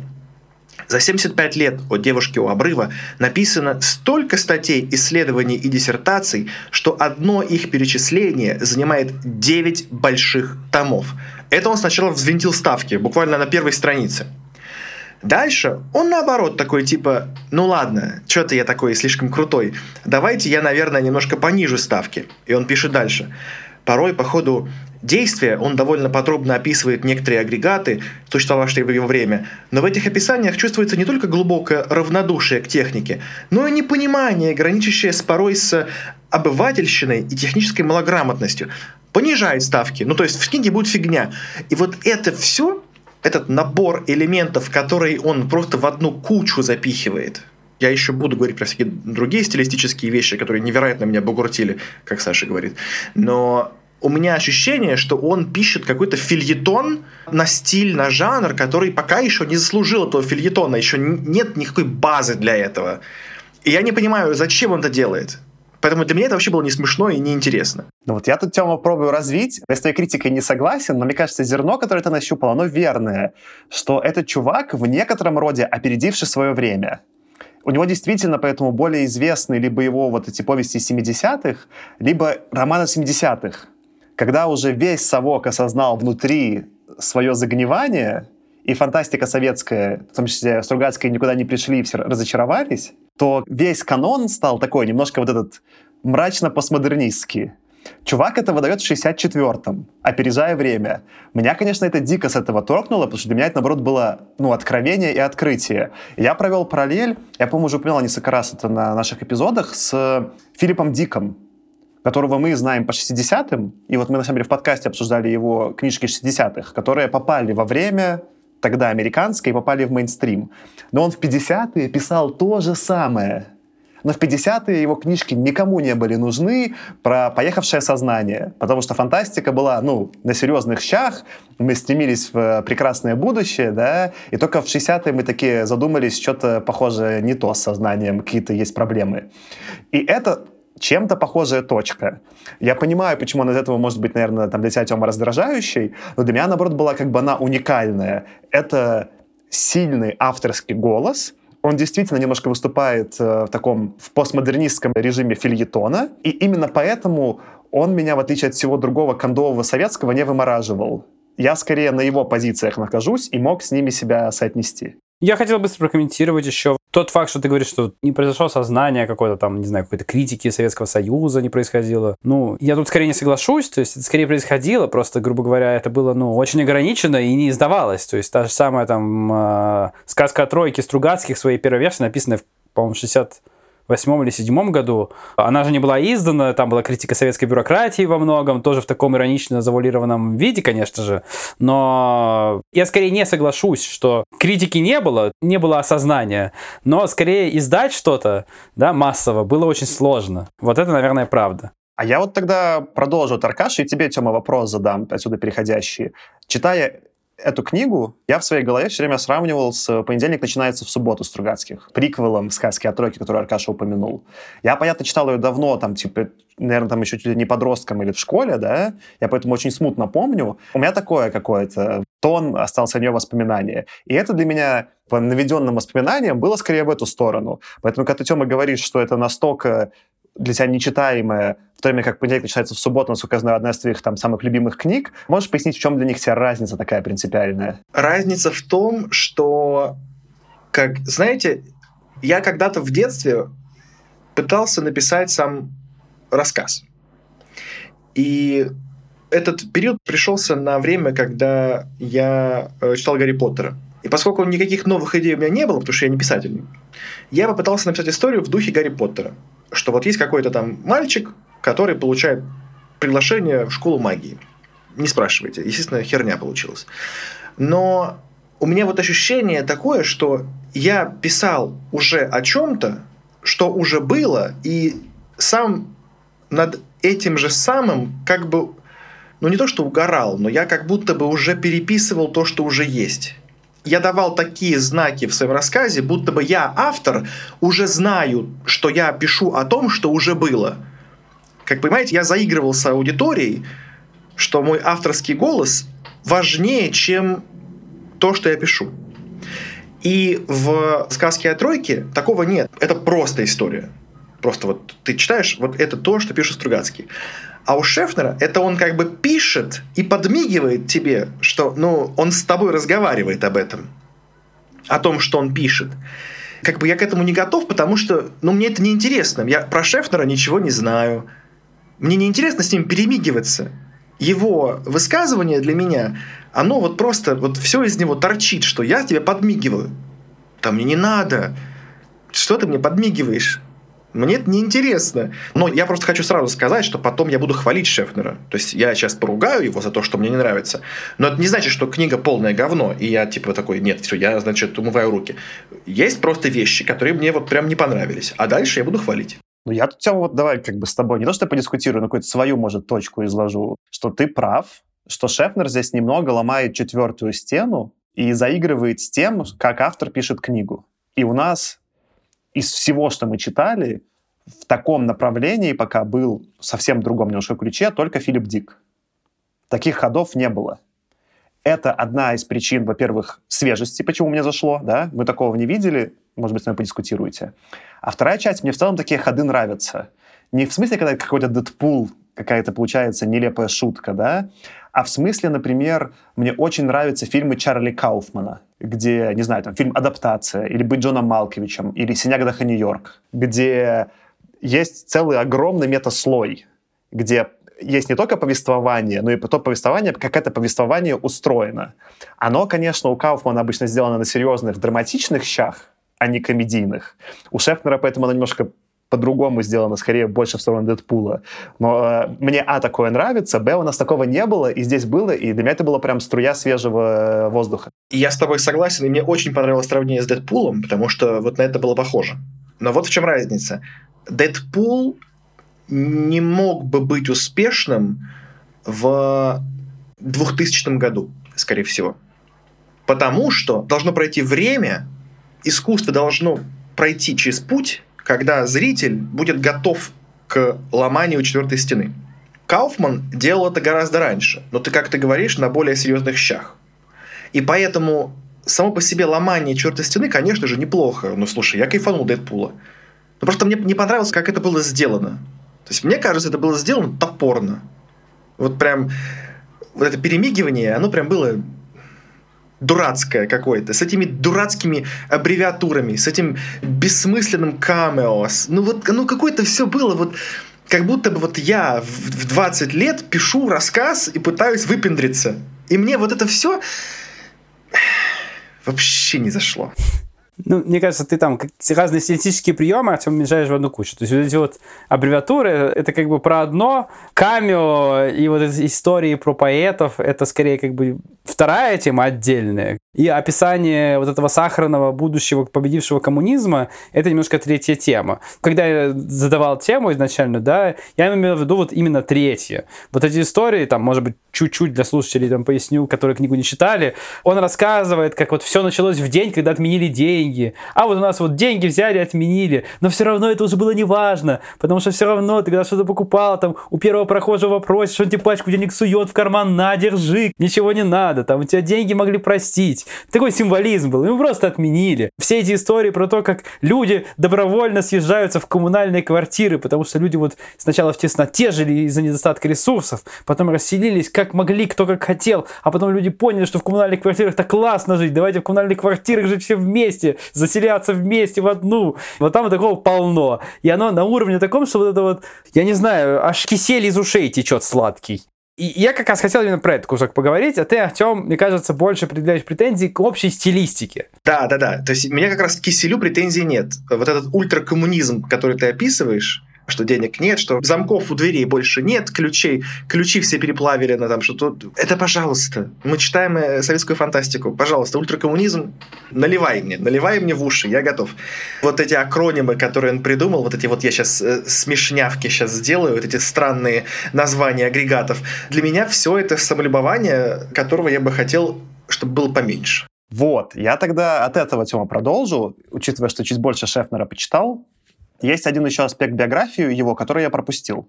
За 75 лет о девушке у обрыва написано столько статей, исследований и диссертаций, что одно их перечисление занимает 9 больших томов. Это он сначала взвинтил ставки, буквально на первой странице. Дальше он наоборот такой типа, ну ладно, что-то я такой слишком крутой, давайте я, наверное, немножко понижу ставки. И он пишет дальше. Порой по ходу действия он довольно подробно описывает некоторые агрегаты, существовавшие в его время, но в этих описаниях чувствуется не только глубокое равнодушие к технике, но и непонимание, граничащее с порой с обывательщиной и технической малограмотностью. Понижает ставки, ну то есть в книге будет фигня. И вот это все, этот набор элементов, которые он просто в одну кучу запихивает, я еще буду говорить про всякие другие стилистические вещи, которые невероятно меня бугуртили, как Саша говорит. Но у меня ощущение, что он пишет какой-то фильетон на стиль, на жанр, который пока еще не заслужил этого фильетона, еще нет никакой базы для этого. И я не понимаю, зачем он это делает. Поэтому для меня это вообще было не смешно и не интересно. Ну вот я тут тему пробую развить. Я с твоей критикой не согласен, но мне кажется, зерно, которое ты нащупал, оно верное. Что этот чувак в некотором роде опередивший свое время. У него действительно поэтому более известны либо его вот эти повести 70-х, либо романы 70-х. Когда уже весь совок осознал внутри свое загнивание, и фантастика советская, в том числе Стругацкая, никуда не пришли, все разочаровались, то весь канон стал такой, немножко вот этот мрачно-постмодернистский. Чувак это выдает в 64-м, опережая время. Меня, конечно, это дико с этого торкнуло, потому что для меня это, наоборот, было ну, откровение и открытие. Я провел параллель, я, по-моему, уже упоминал несколько раз это на наших эпизодах, с Филиппом Диком, которого мы знаем по 60-м, и вот мы, на самом деле, в подкасте обсуждали его книжки 60-х, которые попали во время тогда американской, попали в мейнстрим. Но он в 50-е писал то же самое. Но в 50-е его книжки никому не были нужны про поехавшее сознание, потому что фантастика была, ну, на серьезных щах, мы стремились в прекрасное будущее, да, и только в 60-е мы такие задумались, что-то похоже не то с сознанием, какие-то есть проблемы. И это чем-то похожая точка. Я понимаю, почему она из этого может быть, наверное, там, для тебя, Тёма, раздражающей, но для меня, наоборот, была как бы она уникальная. Это сильный авторский голос, он действительно немножко выступает э, в таком в постмодернистском режиме фильетона, и именно поэтому он меня, в отличие от всего другого кондового советского, не вымораживал. Я скорее на его позициях нахожусь и мог с ними себя соотнести. Я хотел бы прокомментировать еще тот факт, что ты говоришь, что не произошло сознание какой-то там, не знаю, какой-то критики Советского Союза не происходило. Ну, я тут скорее не соглашусь, то есть это скорее происходило, просто, грубо говоря, это было, ну, очень ограничено и не издавалось. То есть та же самая там э, сказка о тройке Стругацких, своей первой версии, написанная, по-моему, 60 восьмом или седьмом году. Она же не была издана, там была критика советской бюрократии во многом, тоже в таком иронично завуалированном виде, конечно же. Но я скорее не соглашусь, что критики не было, не было осознания, но скорее издать что-то, да, массово было очень сложно. Вот это, наверное, правда. А я вот тогда продолжу, Таркаш, и тебе, Тёма, вопрос задам, отсюда переходящий. Читая эту книгу я в своей голове все время сравнивал с «Понедельник начинается в субботу» Стругацких, приквелом сказки о тройке, которую Аркаша упомянул. Я, понятно, читал ее давно, там, типа, наверное, там еще чуть ли не подростком или в школе, да, я поэтому очень смутно помню. У меня такое какое-то, тон остался у нее воспоминания. И это для меня по наведенным воспоминаниям было скорее в эту сторону. Поэтому, когда ты, Тёма, говоришь, что это настолько для тебя нечитаемое, в то время как «Понедельник начинается в субботу», насколько я знаю, одна из твоих там самых любимых книг. Можешь пояснить, в чем для них тебя разница такая принципиальная? Разница в том, что, как, знаете, я когда-то в детстве пытался написать сам рассказ. И этот период пришелся на время, когда я э, читал Гарри Поттера. И поскольку никаких новых идей у меня не было, потому что я не писатель, я попытался написать историю в духе Гарри Поттера что вот есть какой-то там мальчик, который получает приглашение в школу магии. Не спрашивайте, естественно, херня получилась. Но у меня вот ощущение такое, что я писал уже о чем-то, что уже было, и сам над этим же самым как бы, ну не то что угорал, но я как будто бы уже переписывал то, что уже есть я давал такие знаки в своем рассказе, будто бы я, автор, уже знаю, что я пишу о том, что уже было. Как понимаете, я заигрывал с аудиторией, что мой авторский голос важнее, чем то, что я пишу. И в сказке о тройке такого нет. Это просто история. Просто вот ты читаешь, вот это то, что пишет Стругацкий. А у Шефнера это он как бы пишет и подмигивает тебе, что ну, он с тобой разговаривает об этом, о том, что он пишет. Как бы я к этому не готов, потому что ну, мне это неинтересно. Я про Шефнера ничего не знаю. Мне неинтересно с ним перемигиваться. Его высказывание для меня, оно вот просто, вот все из него торчит, что я тебе подмигиваю. Да мне не надо. Что ты мне подмигиваешь? Мне это неинтересно. Но я просто хочу сразу сказать, что потом я буду хвалить Шефнера. То есть я сейчас поругаю его за то, что мне не нравится. Но это не значит, что книга полное говно, и я типа такой, нет, все, я, значит, умываю руки. Есть просто вещи, которые мне вот прям не понравились. А дальше я буду хвалить. Ну, я тут, Тёма, вот давай как бы с тобой не то, что подискутирую, но какую-то свою, может, точку изложу, что ты прав, что Шефнер здесь немного ломает четвертую стену и заигрывает с тем, как автор пишет книгу. И у нас из всего, что мы читали, в таком направлении пока был совсем другом немножко ключе только Филипп Дик. Таких ходов не было. Это одна из причин, во-первых, свежести, почему мне зашло, да, мы такого не видели, может быть, с вами подискутируете. А вторая часть, мне в целом такие ходы нравятся. Не в смысле, когда какой-то Дэдпул, какая-то получается нелепая шутка, да, а в смысле, например, мне очень нравятся фильмы Чарли Кауфмана, где, не знаю, там фильм «Адаптация», или «Быть Джоном Малковичем», или «Синяга Нью-Йорк», где есть целый огромный метаслой, где есть не только повествование, но и то повествование, как это повествование устроено. Оно, конечно, у Кауфмана обычно сделано на серьезных драматичных щах, а не комедийных. У Шефнера поэтому оно немножко по-другому сделано, скорее больше в сторону Дэдпула. Но э, мне, а, такое нравится, б, у нас такого не было, и здесь было, и для меня это было прям струя свежего э, воздуха. Я с тобой согласен, и мне очень понравилось сравнение с Дэдпулом, потому что вот на это было похоже. Но вот в чем разница. Дэдпул не мог бы быть успешным в 2000 году, скорее всего. Потому что должно пройти время, искусство должно пройти через путь, когда зритель будет готов к ломанию четвертой стены. Кауфман делал это гораздо раньше, но ты, как ты говоришь, на более серьезных щах. И поэтому само по себе ломание четвертой стены, конечно же, неплохо. Ну, слушай, я кайфанул Дэдпула. Но просто мне не понравилось, как это было сделано. То есть, мне кажется, это было сделано топорно. Вот прям вот это перемигивание, оно прям было дурацкое какое-то, с этими дурацкими аббревиатурами, с этим бессмысленным камео. Ну вот, ну какое-то все было вот как будто бы вот я в 20 лет пишу рассказ и пытаюсь выпендриться. И мне вот это все вообще не зашло. Ну, мне кажется, ты там разные стилистические приемы, а чем мешаешь в одну кучу. То есть вот эти вот аббревиатуры, это как бы про одно, камео и вот эти истории про поэтов, это скорее как бы вторая тема отдельная. И описание вот этого сахарного будущего победившего коммунизма, это немножко третья тема. Когда я задавал тему изначально, да, я имел в виду вот именно третье. Вот эти истории, там, может быть, чуть-чуть для слушателей там поясню, которые книгу не читали, он рассказывает, как вот все началось в день, когда отменили деньги. А вот у нас вот деньги взяли, отменили. Но все равно это уже было не важно, потому что все равно ты когда что-то покупал, там, у первого прохожего просишь, он тебе пачку денег сует в карман, на, держи, ничего не надо, там, у тебя деньги могли простить. Такой символизм был, его просто отменили. Все эти истории про то, как люди добровольно съезжаются в коммунальные квартиры, потому что люди вот сначала в тесноте жили из-за недостатка ресурсов, потом расселились как могли, кто как хотел, а потом люди поняли, что в коммунальных квартирах так классно жить, давайте в коммунальных квартирах жить все вместе, заселяться вместе в одну. Вот там такого полно. И оно на уровне таком, что вот это вот, я не знаю, аж кисель из ушей течет сладкий. И я как раз хотел именно про этот кусок поговорить, а ты, Артем, мне кажется, больше предъявляешь претензии к общей стилистике. Да, да, да. То есть у меня как раз к киселю претензий нет. Вот этот ультракоммунизм, который ты описываешь, что денег нет, что замков у дверей больше нет, ключей, ключи все переплавили на там что-то. Это, пожалуйста, мы читаем э, советскую фантастику, пожалуйста, ультракоммунизм, наливай мне, наливай мне в уши, я готов. Вот эти акронимы, которые он придумал, вот эти вот я сейчас э, смешнявки сейчас сделаю, вот эти странные названия агрегатов, для меня все это самолюбование, которого я бы хотел, чтобы было поменьше. Вот, я тогда от этого, Тёма, продолжу, учитывая, что чуть больше Шефнера почитал. Есть один еще аспект биографии его, который я пропустил.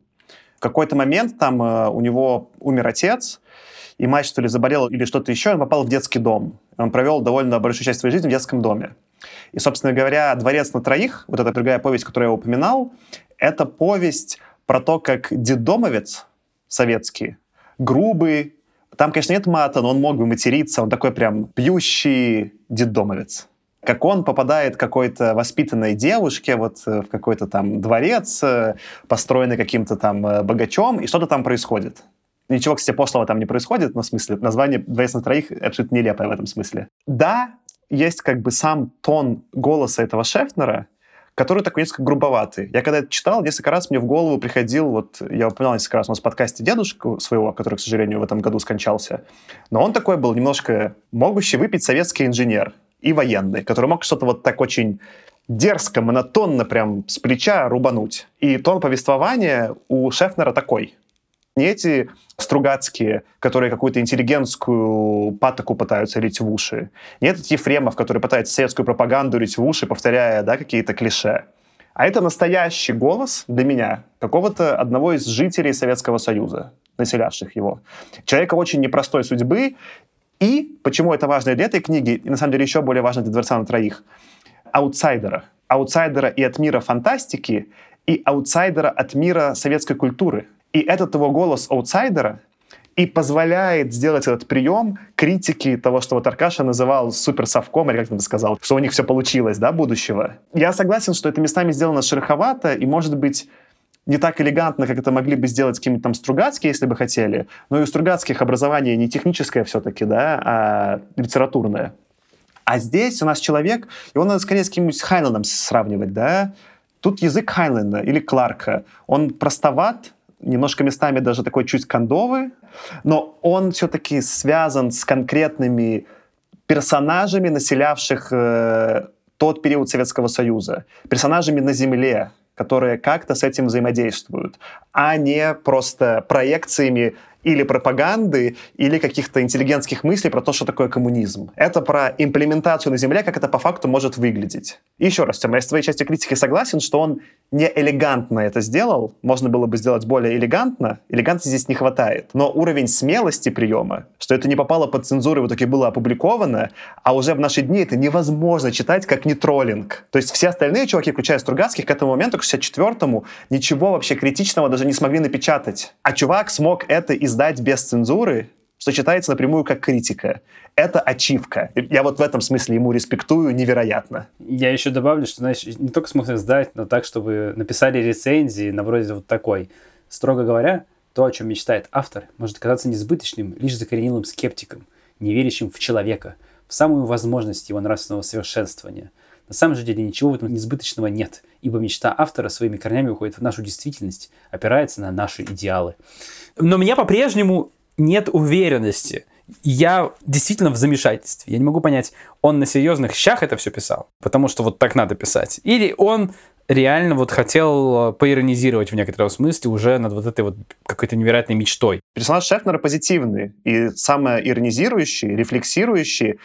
В какой-то момент там э, у него умер отец, и мать что ли заболела или что-то еще, он попал в детский дом. Он провел довольно большую часть своей жизни в детском доме. И, собственно говоря, «Дворец на троих», вот эта другая повесть, которую я упоминал, это повесть про то, как деддомовец советский, грубый, там, конечно, нет мата, но он мог бы материться, он такой прям пьющий деддомовец как он попадает какой-то воспитанной девушке вот э, в какой-то там дворец, э, построенный каким-то там э, богачом, и что-то там происходит. Ничего, кстати, пошлого там не происходит, но в смысле, название «Дворец на троих» абсолютно нелепое в этом смысле. Да, есть как бы сам тон голоса этого Шефнера, который такой несколько грубоватый. Я когда это читал, несколько раз мне в голову приходил, вот я упоминал несколько раз у нас в подкасте дедушку своего, который, к сожалению, в этом году скончался, но он такой был немножко могущий выпить советский инженер и военный, который мог что-то вот так очень дерзко, монотонно прям с плеча рубануть. И тон повествования у Шефнера такой. Не эти Стругацкие, которые какую-то интеллигентскую патоку пытаются лить в уши. Не этот Ефремов, который пытается советскую пропаганду лить в уши, повторяя да, какие-то клише. А это настоящий голос для меня какого-то одного из жителей Советского Союза, населявших его. Человека очень непростой судьбы. И, почему это важно для этой книги, и на самом деле еще более важно для «Дворца на троих», аутсайдера. Аутсайдера и от мира фантастики, и аутсайдера от мира советской культуры. И этот его голос аутсайдера и позволяет сделать этот прием критики того, что вот Аркаша называл суперсовком, или как он сказал, что у них все получилось, да, будущего. Я согласен, что это местами сделано шероховато, и, может быть, не так элегантно, как это могли бы сделать какие-нибудь там Стругацкие, если бы хотели. Но и у Стругацких образование не техническое все-таки, да, а литературное. А здесь у нас человек, его надо скорее с каким-нибудь Хайнлендом сравнивать, да. Тут язык Хайнленда или Кларка. Он простоват, немножко местами даже такой чуть кондовый, но он все-таки связан с конкретными персонажами, населявших э, тот период Советского Союза, персонажами на Земле, которые как-то с этим взаимодействуют, а не просто проекциями или пропаганды, или каких-то интеллигентских мыслей про то, что такое коммунизм. Это про имплементацию на Земле, как это по факту может выглядеть. И еще раз, Тёма, я с твоей частью критики согласен, что он не элегантно это сделал. Можно было бы сделать более элегантно. Элегантности здесь не хватает. Но уровень смелости приема, что это не попало под цензуру и в итоге было опубликовано, а уже в наши дни это невозможно читать как не троллинг. То есть все остальные чуваки, включая Стругацких, к этому моменту, к 64-му, ничего вообще критичного даже не смогли напечатать. А чувак смог это издать без цензуры, что читается напрямую как критика. Это ачивка. Я вот в этом смысле ему респектую невероятно. Я еще добавлю, что, знаешь, не только смог сдать, но так, чтобы написали рецензии на вроде вот такой. Строго говоря, то, о чем мечтает автор, может казаться несбыточным лишь закоренелым скептиком, не верящим в человека, в самую возможность его нравственного совершенствования. На самом же деле ничего в этом несбыточного нет, ибо мечта автора своими корнями уходит в нашу действительность, опирается на наши идеалы. Но меня по-прежнему нет уверенности. Я действительно в замешательстве. Я не могу понять, он на серьезных щах это все писал, потому что вот так надо писать. Или он реально вот хотел поиронизировать в некотором смысле уже над вот этой вот какой-то невероятной мечтой. Персонаж Шефнера позитивный и самое иронизирующий, рефлексирующий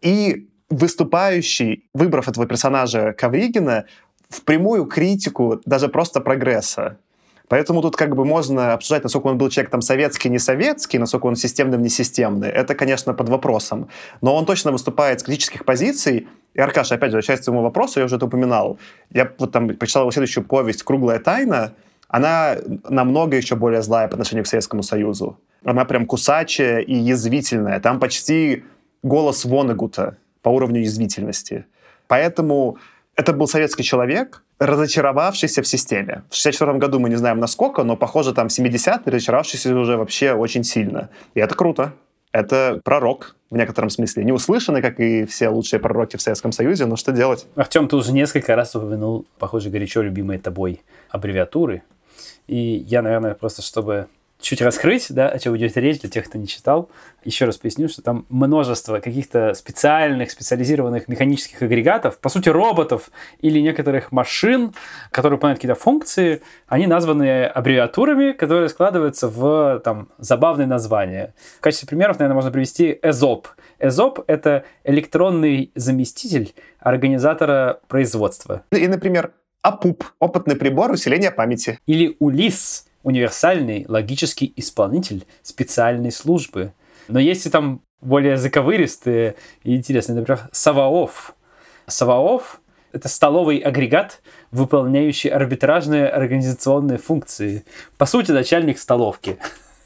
и выступающий, выбрав этого персонажа Ковригина, в прямую критику даже просто прогресса. Поэтому тут как бы можно обсуждать, насколько он был человек там советский, не советский, насколько он системный, не системный. Это, конечно, под вопросом. Но он точно выступает с критических позиций. И Аркаша, опять же, возвращаясь к своему вопросу, я уже это упоминал. Я вот там прочитал его следующую повесть «Круглая тайна». Она намного еще более злая по отношению к Советскому Союзу. Она прям кусачая и язвительная. Там почти голос Вонегута по уровню язвительности. Поэтому это был советский человек, разочаровавшийся в системе. В 64 году мы не знаем насколько, но, похоже, там 70-е разочаровавшийся уже вообще очень сильно. И это круто. Это пророк в некотором смысле. Не услышанный, как и все лучшие пророки в Советском Союзе, но что делать? Артем, ты уже несколько раз упомянул, похоже, горячо любимые тобой аббревиатуры. И я, наверное, просто чтобы чуть раскрыть, да, о чем идет речь для тех, кто не читал. Еще раз поясню, что там множество каких-то специальных, специализированных механических агрегатов, по сути, роботов или некоторых машин, которые выполняют какие-то функции, они названы аббревиатурами, которые складываются в там, забавные названия. В качестве примеров, наверное, можно привести ESOP. ESOP — это электронный заместитель организатора производства. И, например, АПУП — опытный прибор усиления памяти. Или УЛИС — универсальный логический исполнитель специальной службы. Но есть и там более заковыристые и интересные, например, Саваоф. Саваоф — это столовый агрегат, выполняющий арбитражные организационные функции. По сути, начальник столовки.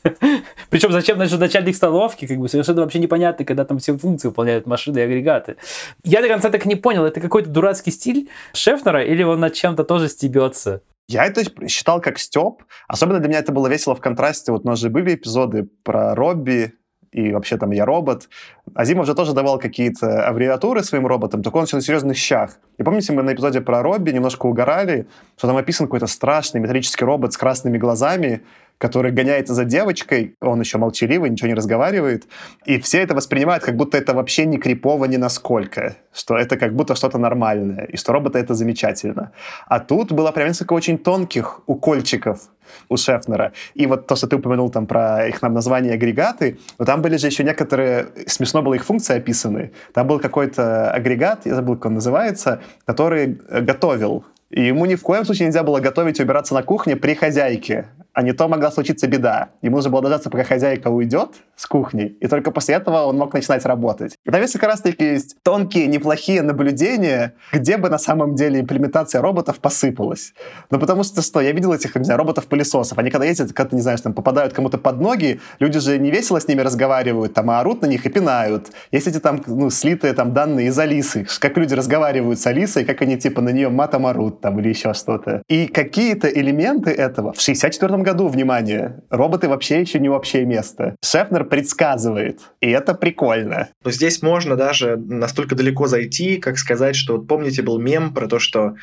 Причем зачем значит начальник столовки, как бы совершенно вообще непонятно, когда там все функции выполняют машины и агрегаты. Я до конца так не понял, это какой-то дурацкий стиль Шефнера или он над чем-то тоже стебется? Я это считал как степ. Особенно для меня это было весело в контрасте. Вот у нас же были эпизоды про Робби, и вообще там я робот. Азимов же тоже давал какие-то аббревиатуры своим роботам, только он все на серьезных щах. И помните, мы на эпизоде про Робби немножко угорали, что там описан какой-то страшный металлический робот с красными глазами, который гоняется за девочкой, он еще молчаливый, ничего не разговаривает, и все это воспринимают, как будто это вообще не крипово ни насколько, что это как будто что-то нормальное, и что роботы это замечательно. А тут было прям несколько очень тонких укольчиков у Шефнера. И вот то, что ты упомянул там про их нам название агрегаты, но там были же еще некоторые, смешно было их функции описаны. Там был какой-то агрегат, я забыл, как он называется, который готовил И ему ни в коем случае нельзя было готовить и убираться на кухне при хозяйке а не то могла случиться беда. Ему нужно было дождаться, пока хозяйка уйдет с кухни, и только после этого он мог начинать работать. И там есть как раз-таки есть тонкие, неплохие наблюдения, где бы на самом деле имплементация роботов посыпалась. Ну, потому что, что, я видел этих, не знаю, роботов-пылесосов. Они когда ездят, когда, не знаю, там попадают кому-то под ноги, люди же не весело с ними разговаривают, там, а орут на них и пинают. Есть эти там, ну, слитые там данные из Алисы, как люди разговаривают с Алисой, как они, типа, на нее матом орут, там, или еще что-то. И какие-то элементы этого в 64 году году, внимание, роботы вообще еще не общее место. Шефнер предсказывает, и это прикольно. Но здесь можно даже настолько далеко зайти, как сказать, что, вот помните, был мем про то, что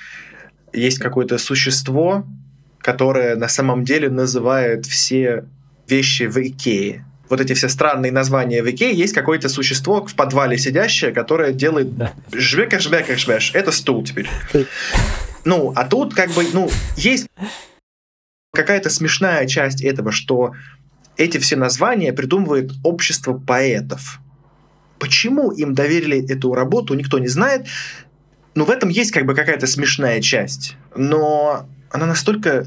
есть какое-то существо, которое на самом деле называет все вещи в Икее вот эти все странные названия в Икее, есть какое-то существо в подвале сидящее, которое делает да. жвеш. Это стул теперь. Ну, а тут как бы, ну, есть какая-то смешная часть этого, что эти все названия придумывает общество поэтов. Почему им доверили эту работу, никто не знает. Но в этом есть как бы какая-то смешная часть. Но она настолько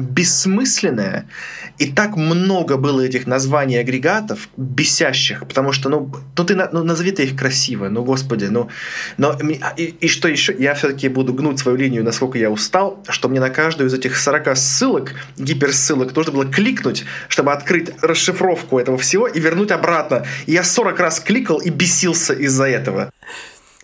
бессмысленная, и так много было этих названий агрегатов, бесящих, потому что, ну, ну ты ну, назови ты их красиво, ну, господи, ну, но, и, и что еще, я все-таки буду гнуть свою линию, насколько я устал, что мне на каждую из этих 40 ссылок, гиперссылок, нужно было кликнуть, чтобы открыть расшифровку этого всего и вернуть обратно. И я 40 раз кликал и бесился из-за этого.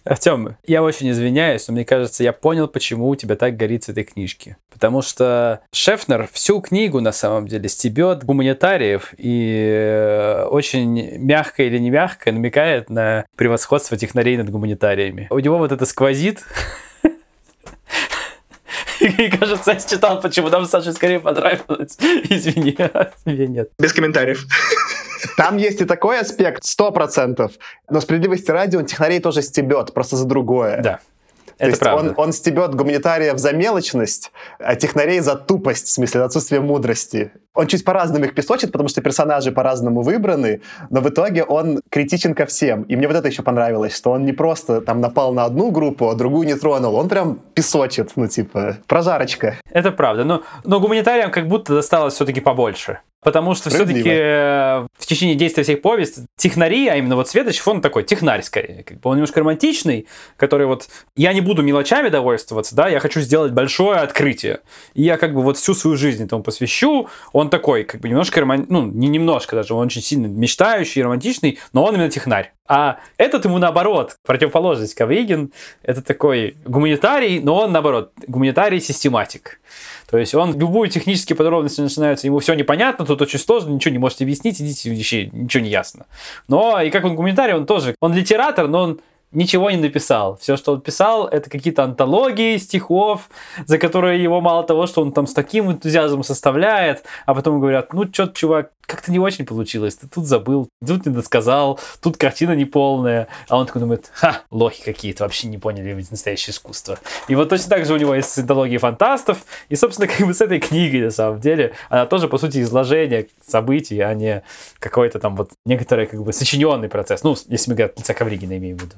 Артем, я очень извиняюсь, но мне кажется, я понял, почему у тебя так горит с этой книжки. Потому что Шефнер всю книгу, на самом деле, стебет гуманитариев и э, очень мягко или не мягко намекает на превосходство технарей над гуманитариями. У него вот это сквозит, и, кажется, я читал, почему нам Саше скорее понравилось. Извини, тебе нет. Без комментариев. Там есть и такой аспект, сто процентов. Но справедливости ради он технарей тоже стебет, просто за другое. Да. То это есть правда. Он, он стебет гуманитариев за мелочность, а технарей за тупость, в смысле, за отсутствие мудрости. Он чуть по-разному их песочит, потому что персонажи по-разному выбраны, но в итоге он критичен ко всем. И мне вот это еще понравилось, что он не просто там напал на одну группу, а другую не тронул. Он прям песочит, ну типа, прожарочка. Это правда. Но, но гуманитариям как будто досталось все-таки побольше. Потому что все-таки э, в течение действия всех повесть технари, а именно вот Светочев, он такой технарь скорее. Как бы он немножко романтичный, который вот... Я не буду мелочами довольствоваться, да, я хочу сделать большое открытие. И я как бы вот всю свою жизнь этому посвящу. Он такой, как бы немножко романтичный, ну, не немножко даже, он очень сильно мечтающий, романтичный, но он именно технарь. А этот ему наоборот, противоположность Ковригин, это такой гуманитарий, но он наоборот, гуманитарий-систематик. То есть он любую технические подробности начинаются, ему все непонятно, тут очень сложно, ничего не можете объяснить, идите вообще, ничего не ясно. Но и как он гуманитарий, он тоже, он литератор, но он ничего не написал. Все, что он писал, это какие-то антологии стихов, за которые его мало того, что он там с таким энтузиазмом составляет, а потом говорят, ну, что-то, чувак, как-то не очень получилось, ты тут забыл, тут не досказал, тут картина неполная, а он такой думает, ха, лохи какие-то, вообще не поняли ведь настоящее искусство. И вот точно так же у него есть антологии фантастов, и, собственно, как бы с этой книгой, на самом деле, она тоже, по сути, изложение событий, а не какой-то там вот некоторый, как бы, сочиненный процесс. Ну, если мы говорим, лица Ковригина имеем в виду.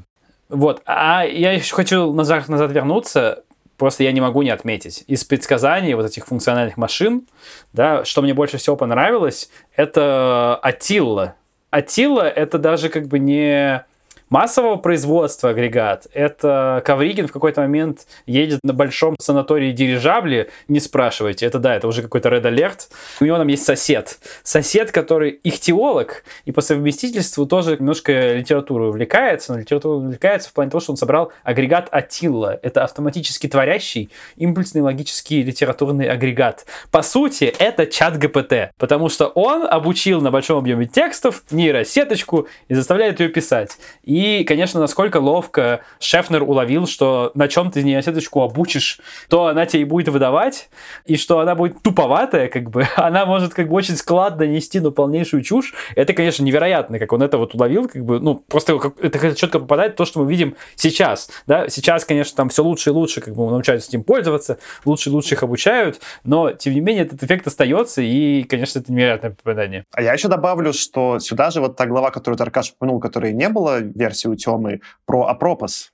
Вот. А я еще хочу назад, назад вернуться. Просто я не могу не отметить. Из предсказаний вот этих функциональных машин, да, что мне больше всего понравилось, это Атилла. Атилла — это даже как бы не массового производства агрегат. Это Ковригин в какой-то момент едет на большом санатории дирижабле, не спрашивайте, это да, это уже какой-то Red Alert. У него там есть сосед. Сосед, который ихтиолог, и по совместительству тоже немножко литературой увлекается, но литературой увлекается в плане того, что он собрал агрегат Атилла. Это автоматически творящий импульсный логический литературный агрегат. По сути, это чат ГПТ, потому что он обучил на большом объеме текстов нейросеточку и заставляет ее писать. И и, конечно, насколько ловко Шефнер уловил, что на чем ты нейросеточку обучишь, то она тебе и будет выдавать, и что она будет туповатая, как бы, она может как бы очень складно нести на полнейшую чушь. Это, конечно, невероятно, как он это вот уловил, как бы, ну, просто это четко попадает в то, что мы видим сейчас, да, сейчас, конечно, там все лучше и лучше, как бы, научаются этим пользоваться, лучше и лучше их обучают, но, тем не менее, этот эффект остается, и, конечно, это невероятное попадание. А я еще добавлю, что сюда же вот та глава, которую Таркаш упомянул, которой не было версии у Тёмы про Апропос.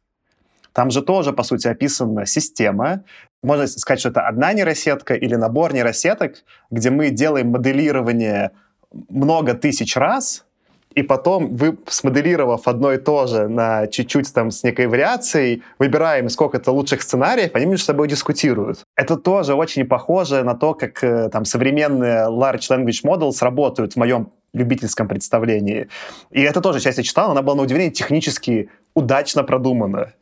Там же тоже, по сути, описана система. Можно сказать, что это одна нейросетка или набор нейросеток, где мы делаем моделирование много тысяч раз, и потом, вы, смоделировав одно и то же на чуть-чуть там с некой вариацией, выбираем сколько-то лучших сценариев, они между собой дискутируют. Это тоже очень похоже на то, как э, там современные large language models работают в моем любительском представлении. И это тоже часть я читал, она была на удивление технически удачно продумана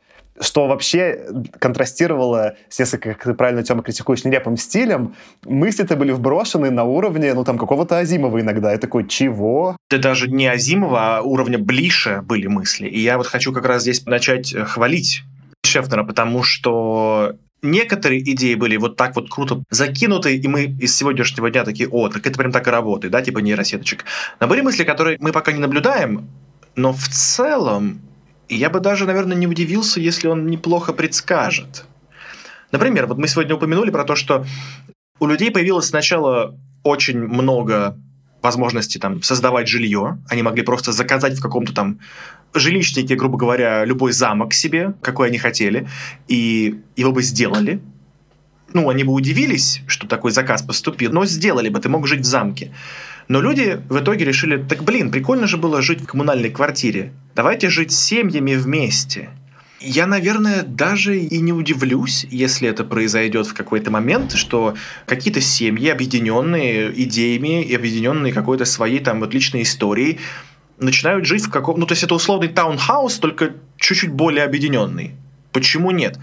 что вообще контрастировало с несколько, как ты правильно, Тёма, критикуешь, нелепым стилем. Мысли-то были вброшены на уровне, ну, там, какого-то Азимова иногда. Я такой, чего? Да даже не Азимова, а уровня Блиша были мысли. И я вот хочу как раз здесь начать э, хвалить Шефнера, потому что некоторые идеи были вот так вот круто закинуты, и мы из сегодняшнего дня такие, о, так это прям так и работает, да, типа нейросеточек. Но были мысли, которые мы пока не наблюдаем, но в целом я бы даже, наверное, не удивился, если он неплохо предскажет. Например, вот мы сегодня упомянули про то, что у людей появилось сначала очень много возможностей там создавать жилье. Они могли просто заказать в каком-то там жилищнике, грубо говоря, любой замок себе, какой они хотели, и его бы сделали. Ну, они бы удивились, что такой заказ поступил, но сделали бы, ты мог жить в замке. Но люди в итоге решили, так блин, прикольно же было жить в коммунальной квартире. Давайте жить семьями вместе. Я, наверное, даже и не удивлюсь, если это произойдет в какой-то момент, что какие-то семьи, объединенные идеями и объединенные какой-то своей там вот личной историей, начинают жить в каком... Ну, то есть это условный таунхаус, только чуть-чуть более объединенный. Почему нет?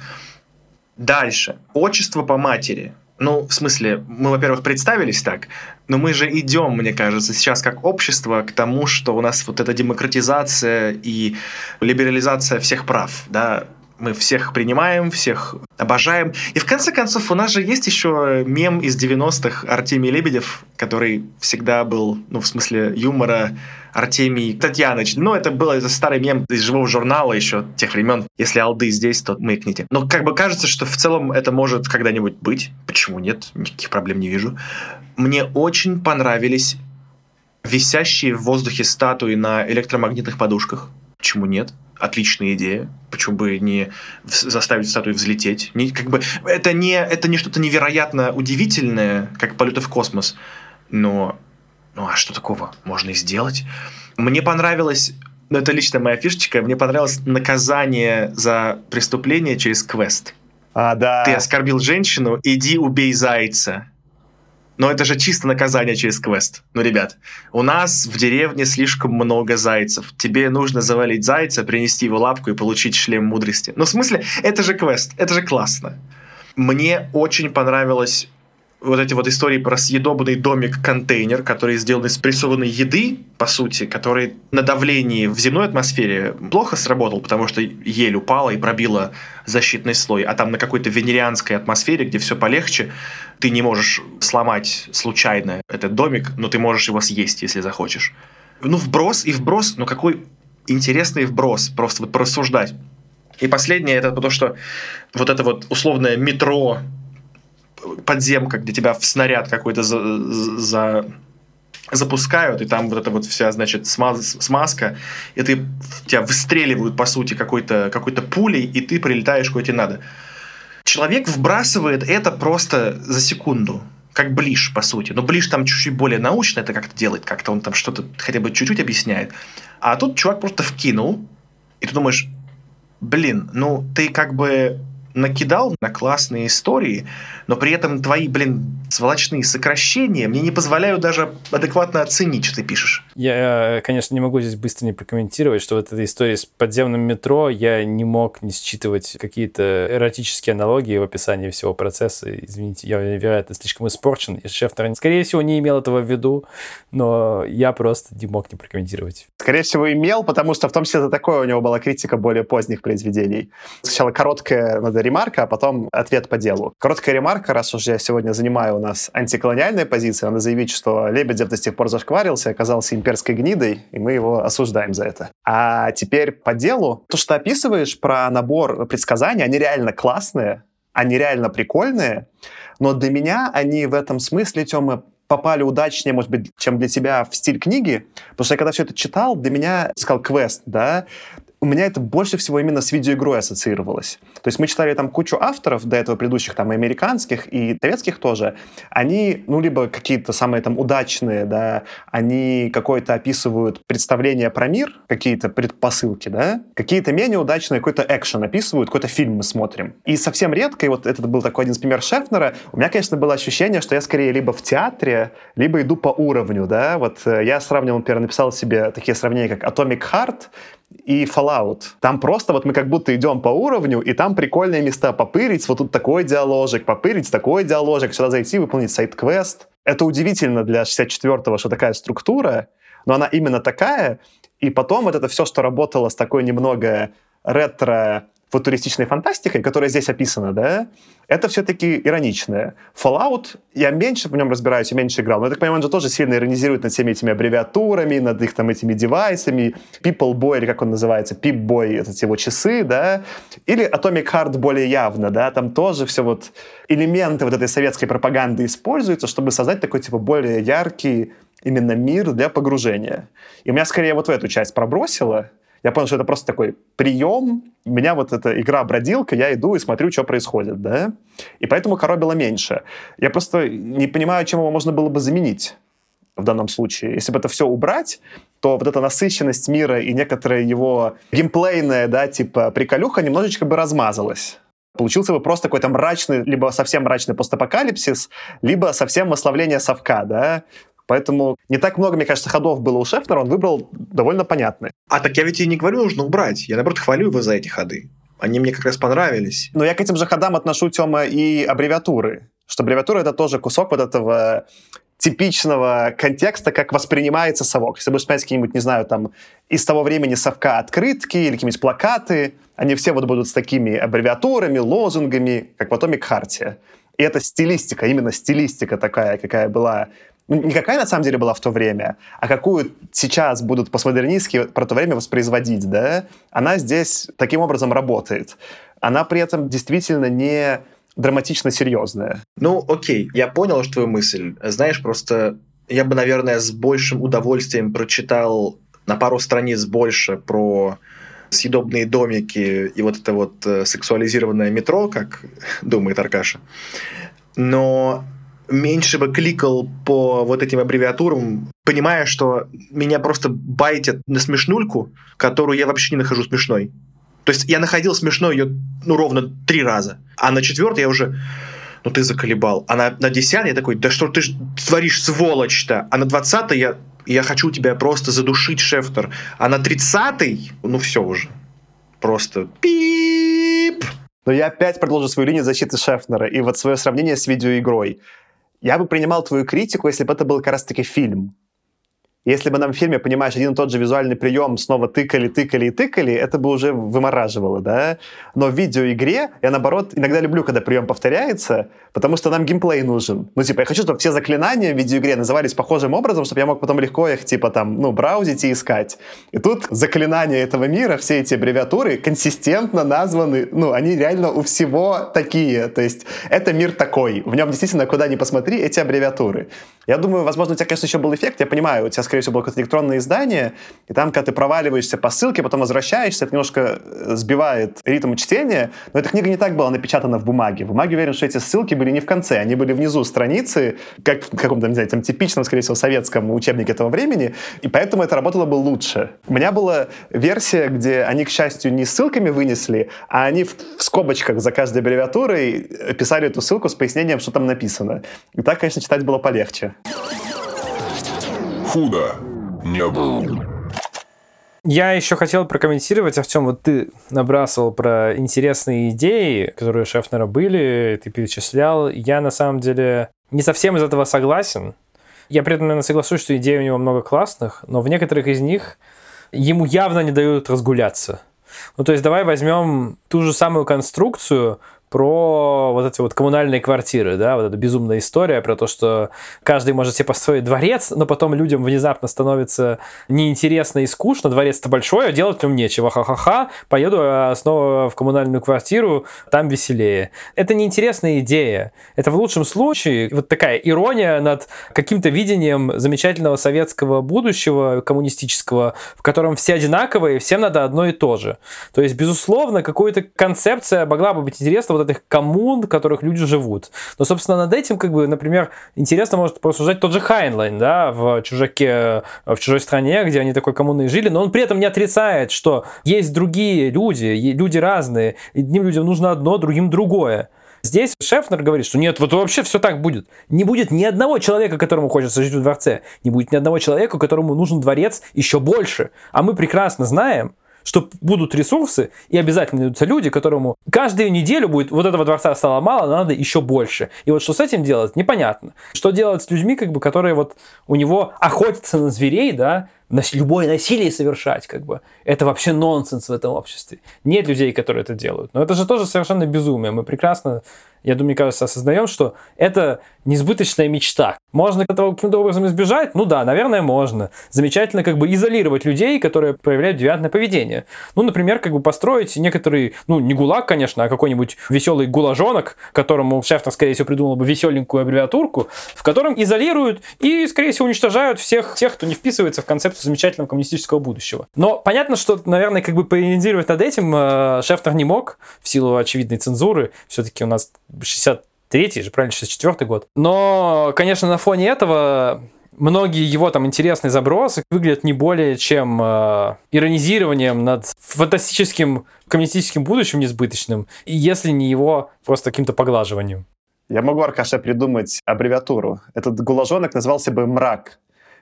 Дальше. Отчество по матери. Ну, в смысле, мы, во-первых, представились так, но мы же идем, мне кажется, сейчас как общество к тому, что у нас вот эта демократизация и либерализация всех прав, да, мы всех принимаем, всех обожаем. И в конце концов, у нас же есть еще мем из 90-х Артемий Лебедев, который всегда был, ну, в смысле юмора, Артемий Татьяныч. Ну, это был это старый мем из живого журнала еще тех времен. Если алды здесь, то маякните. Но как бы кажется, что в целом это может когда-нибудь быть. Почему нет? Никаких проблем не вижу. Мне очень понравились висящие в воздухе статуи на электромагнитных подушках. Почему нет? Отличная идея. Почему бы не заставить статую взлететь? Не, как бы, это, не, это не что-то невероятно удивительное, как полеты в космос. Но ну а что такого можно и сделать? Мне понравилось ну, это лично моя фишечка. Мне понравилось наказание за преступление через квест. А, да. Ты оскорбил женщину, иди убей зайца. Но это же чисто наказание через квест. Ну, ребят, у нас в деревне слишком много зайцев. Тебе нужно завалить зайца, принести его лапку и получить шлем мудрости. Ну, в смысле, это же квест, это же классно. Мне очень понравилось вот эти вот истории про съедобный домик-контейнер, который сделан из прессованной еды, по сути, который на давлении в земной атмосфере плохо сработал, потому что ель упала и пробила защитный слой, а там на какой-то венерианской атмосфере, где все полегче, ты не можешь сломать случайно этот домик, но ты можешь его съесть, если захочешь. Ну, вброс и вброс, ну какой интересный вброс, просто вот порассуждать. И последнее, это то, что вот это вот условное метро подземка, где тебя в снаряд какой-то за, за запускают, и там вот эта вот вся, значит, смаз, смазка, и ты, тебя выстреливают, по сути, какой-то какой пулей, и ты прилетаешь куда тебе надо. Человек вбрасывает это просто за секунду, как Блиш, по сути. Но Блиш там чуть-чуть более научно это как-то делает, как-то он там что-то хотя бы чуть-чуть объясняет. А тут чувак просто вкинул, и ты думаешь, блин, ну ты как бы накидал на классные истории, но при этом твои, блин, сволочные сокращения мне не позволяют даже адекватно оценить, что ты пишешь. Я, конечно, не могу здесь быстро не прокомментировать, что вот эта история с подземным метро, я не мог не считывать какие-то эротические аналогии в описании всего процесса. Извините, я, вероятно, слишком испорчен. И шеф, скорее всего, не имел этого в виду, но я просто не мог не прокомментировать. Скорее всего, имел, потому что в том числе это такое у него была критика более поздних произведений. Сначала короткая надо ремарка, а потом ответ по делу. Короткая ремарка, раз уж я сегодня занимаю у нас антиколониальная позиция, надо заявить, что Лебедев до сих пор зашкварился, оказался имперской гнидой, и мы его осуждаем за это. А теперь по делу. То, что ты описываешь про набор предсказаний, они реально классные, они реально прикольные, но для меня они в этом смысле, Тёма, попали удачнее, может быть, чем для тебя в стиль книги, потому что я когда все это читал, для меня, сказал, квест, да, у меня это больше всего именно с видеоигрой ассоциировалось. То есть мы читали там кучу авторов до этого предыдущих, там, и американских, и советских тоже. Они, ну, либо какие-то самые там удачные, да, они какое-то описывают представление про мир, какие-то предпосылки, да, какие-то менее удачные, какой-то экшен описывают, какой-то фильм мы смотрим. И совсем редко, и вот этот был такой один из примеров Шефнера, у меня, конечно, было ощущение, что я скорее либо в театре, либо иду по уровню, да, вот э, я сравнивал, например, написал себе такие сравнения, как Atomic Heart, и Fallout. Там просто вот мы как будто идем по уровню, и там прикольные места попырить, вот тут такой диаложик, попырить такой диаложик, сюда зайти, выполнить сайт-квест. Это удивительно для 64-го, что такая структура, но она именно такая, и потом вот это все, что работало с такой немного ретро футуристичной фантастикой, которая здесь описана, да, это все-таки ироничное. Fallout, я меньше в нем разбираюсь, я меньше играл, но я так понимаю, он же тоже сильно иронизирует над всеми этими аббревиатурами, над их там этими девайсами, People Boy, или как он называется, Pip Boy, это его часы, да, или Atomic Heart более явно, да, там тоже все вот элементы вот этой советской пропаганды используются, чтобы создать такой типа более яркий именно мир для погружения. И меня скорее вот в эту часть пробросило, я понял, что это просто такой прием. У меня вот эта игра-бродилка, я иду и смотрю, что происходит, да? И поэтому коробило меньше. Я просто не понимаю, чем его можно было бы заменить в данном случае. Если бы это все убрать, то вот эта насыщенность мира и некоторая его геймплейная, да, типа приколюха немножечко бы размазалась. Получился бы просто какой-то мрачный, либо совсем мрачный постапокалипсис, либо совсем восславление совка, да, Поэтому не так много, мне кажется, ходов было у Шефнера, он выбрал довольно понятные. А так я ведь и не говорю, нужно убрать. Я, наоборот, хвалю его за эти ходы. Они мне как раз понравились. Но я к этим же ходам отношу, Тёма, и аббревиатуры. Что аббревиатура — это тоже кусок вот этого типичного контекста, как воспринимается совок. Если будешь смотреть какие-нибудь, не знаю, там, из того времени совка открытки или какие-нибудь плакаты, они все вот будут с такими аббревиатурами, лозунгами, как в Atomic Хартия. И это стилистика, именно стилистика такая, какая была ну, не какая на самом деле была в то время, а какую сейчас будут постмодернистски про то время воспроизводить, да, она здесь таким образом работает. Она при этом действительно не драматично серьезная. Ну, окей, я понял, что твою мысль. Знаешь, просто я бы, наверное, с большим удовольствием прочитал на пару страниц больше про съедобные домики и вот это вот э, сексуализированное метро, как думает Аркаша. Но меньше бы кликал по вот этим аббревиатурам, понимая, что меня просто байтят на смешнульку, которую я вообще не нахожу смешной. То есть я находил смешной ее, ну, ровно три раза. А на четвертый я уже, ну, ты заколебал. А на, на десятый я такой, да что ты творишь, сволочь-то? А на двадцатый я, я хочу тебя просто задушить, Шефтер. А на тридцатый, ну, все уже. Просто пип! Но я опять продолжу свою линию защиты Шефнера и вот свое сравнение с видеоигрой. Я бы принимал твою критику, если бы это был как раз-таки фильм. Если бы нам в фильме, понимаешь, один и тот же визуальный прием снова тыкали, тыкали и тыкали, это бы уже вымораживало, да? Но в видеоигре я, наоборот, иногда люблю, когда прием повторяется, потому что нам геймплей нужен. Ну, типа, я хочу, чтобы все заклинания в видеоигре назывались похожим образом, чтобы я мог потом легко их, типа, там, ну, браузить и искать. И тут заклинания этого мира, все эти аббревиатуры консистентно названы, ну, они реально у всего такие. То есть это мир такой. В нем действительно, куда ни посмотри, эти аббревиатуры. Я думаю, возможно, у тебя, конечно, еще был эффект. Я понимаю, у тебя, скорее всего, было какое-то электронное издание, и там, когда ты проваливаешься по ссылке, потом возвращаешься, это немножко э, сбивает ритм чтения. Но эта книга не так была напечатана в бумаге. В бумаге уверен, что эти ссылки были не в конце, они были внизу страницы, как в каком-то, не знаю, там, типичном, скорее всего, советском учебнике этого времени, и поэтому это работало бы лучше. У меня была версия, где они, к счастью, не ссылками вынесли, а они в, скобочках за каждой аббревиатурой писали эту ссылку с пояснением, что там написано. И так, конечно, читать было полегче. Худо не было. Я еще хотел прокомментировать, Артем, вот ты набрасывал про интересные идеи, которые у Шефнера были, ты перечислял. Я на самом деле не совсем из этого согласен. Я при этом, наверное, соглашусь, что идей у него много классных, но в некоторых из них ему явно не дают разгуляться. Ну, то есть давай возьмем ту же самую конструкцию про вот эти вот коммунальные квартиры, да, вот эта безумная история про то, что каждый может себе построить дворец, но потом людям внезапно становится неинтересно и скучно, дворец-то большой, а делать в нем нечего, ха-ха-ха, поеду а снова в коммунальную квартиру, там веселее. Это неинтересная идея. Это в лучшем случае вот такая ирония над каким-то видением замечательного советского будущего коммунистического, в котором все одинаковые, всем надо одно и то же. То есть, безусловно, какая-то концепция могла бы быть интересна вот этих коммун, в которых люди живут. Но, собственно, над этим, как бы, например, интересно может порассуждать тот же Хайнлайн, да, в «Чужаке», в «Чужой стране», где они такой коммуной жили, но он при этом не отрицает, что есть другие люди, люди разные, одним людям нужно одно, другим другое. Здесь Шефнер говорит, что нет, вот вообще все так будет. Не будет ни одного человека, которому хочется жить в дворце. Не будет ни одного человека, которому нужен дворец еще больше. А мы прекрасно знаем, что будут ресурсы и обязательно найдутся люди, которому каждую неделю будет вот этого дворца стало мало, надо еще больше. И вот что с этим делать, непонятно. Что делать с людьми, как бы, которые вот у него охотятся на зверей, да, любое насилие совершать, как бы, это вообще нонсенс в этом обществе. Нет людей, которые это делают. Но это же тоже совершенно безумие. Мы прекрасно я думаю, мне кажется, осознаем, что это несбыточная мечта. Можно этого каким-то образом избежать? Ну да, наверное, можно. Замечательно как бы изолировать людей, которые проявляют девиантное поведение. Ну, например, как бы построить некоторый, ну, не гулаг, конечно, а какой-нибудь веселый гуложонок, которому Шефтер, скорее всего, придумал бы веселенькую аббревиатурку, в котором изолируют и, скорее всего, уничтожают всех тех, кто не вписывается в концепцию замечательного коммунистического будущего. Но понятно, что, наверное, как бы поиронизировать над этим э, Шефтер не мог в силу очевидной цензуры. Все-таки у нас 63-й же, правильно, 64-й год. Но, конечно, на фоне этого многие его там интересные забросы выглядят не более чем э, иронизированием над фантастическим коммунистическим будущим несбыточным, если не его просто каким-то поглаживанием. Я могу, Аркаша, придумать аббревиатуру. Этот гуложонок назывался бы «Мрак»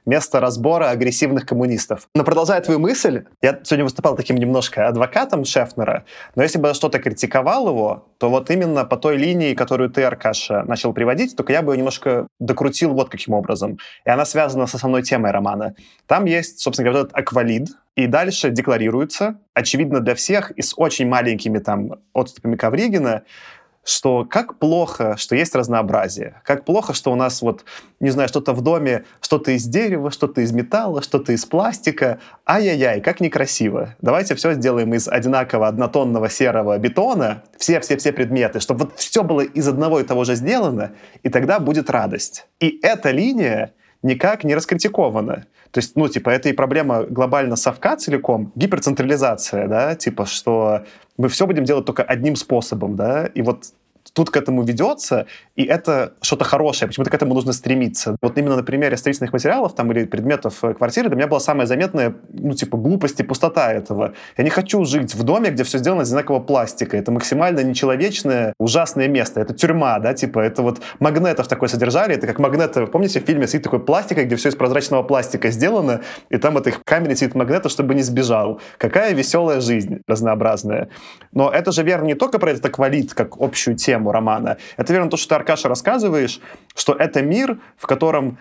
место разбора агрессивных коммунистов. Но продолжая твою мысль, я сегодня выступал таким немножко адвокатом Шефнера, но если бы я что-то критиковал его, то вот именно по той линии, которую ты, Аркаша, начал приводить, только я бы ее немножко докрутил вот каким образом. И она связана с основной темой романа. Там есть, собственно говоря, этот аквалид, и дальше декларируется, очевидно для всех, и с очень маленькими там отступами Ковригина, что как плохо, что есть разнообразие, как плохо, что у нас вот, не знаю, что-то в доме, что-то из дерева, что-то из металла, что-то из пластика. Ай-яй-яй, как некрасиво. Давайте все сделаем из одинакового однотонного серого бетона, все-все-все предметы, чтобы вот все было из одного и того же сделано, и тогда будет радость. И эта линия никак не раскритикована. То есть, ну, типа, это и проблема глобально совка целиком, гиперцентрализация, да, типа, что мы все будем делать только одним способом, да, и вот тут к этому ведется, и это что-то хорошее, почему-то к этому нужно стремиться. Вот именно на примере строительных материалов там или предметов э, квартиры для меня была самая заметная, ну, типа, глупость и пустота этого. Я не хочу жить в доме, где все сделано из одинакового пластика. Это максимально нечеловечное, ужасное место. Это тюрьма, да, типа, это вот магнетов такое содержали, это как магнеты, помните, в фильме сидит такой пластик, где все из прозрачного пластика сделано, и там это их камере сидит магнета, чтобы не сбежал. Какая веселая жизнь разнообразная. Но это же верно не только про этот аквалит, как общую тему, тему романа. Это верно то, что ты, Аркаша, рассказываешь, что это мир, в котором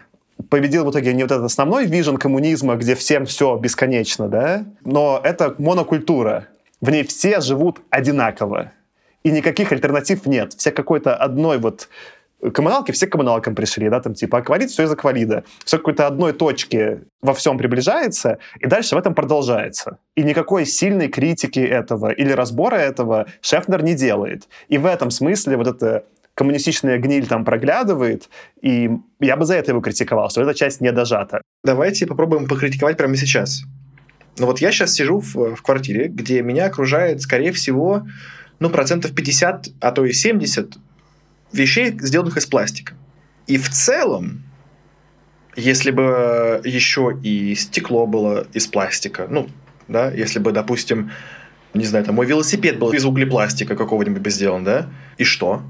победил в итоге не вот этот основной вижен коммунизма, где всем все бесконечно, да, но это монокультура. В ней все живут одинаково. И никаких альтернатив нет. Все какой-то одной вот коммуналки, все к коммуналкам пришли, да, там типа аквалит, все из аквалида. Все какой-то одной точки во всем приближается, и дальше в этом продолжается. И никакой сильной критики этого или разбора этого Шефнер не делает. И в этом смысле вот эта коммунистичная гниль там проглядывает, и я бы за это его критиковал, что эта часть не дожата. Давайте попробуем покритиковать прямо сейчас. Ну вот я сейчас сижу в, в квартире, где меня окружает, скорее всего, ну, процентов 50, а то и 70 вещей, сделанных из пластика. И в целом, если бы еще и стекло было из пластика, ну, да, если бы, допустим, не знаю, там мой велосипед был из углепластика какого-нибудь бы сделан, да, и что?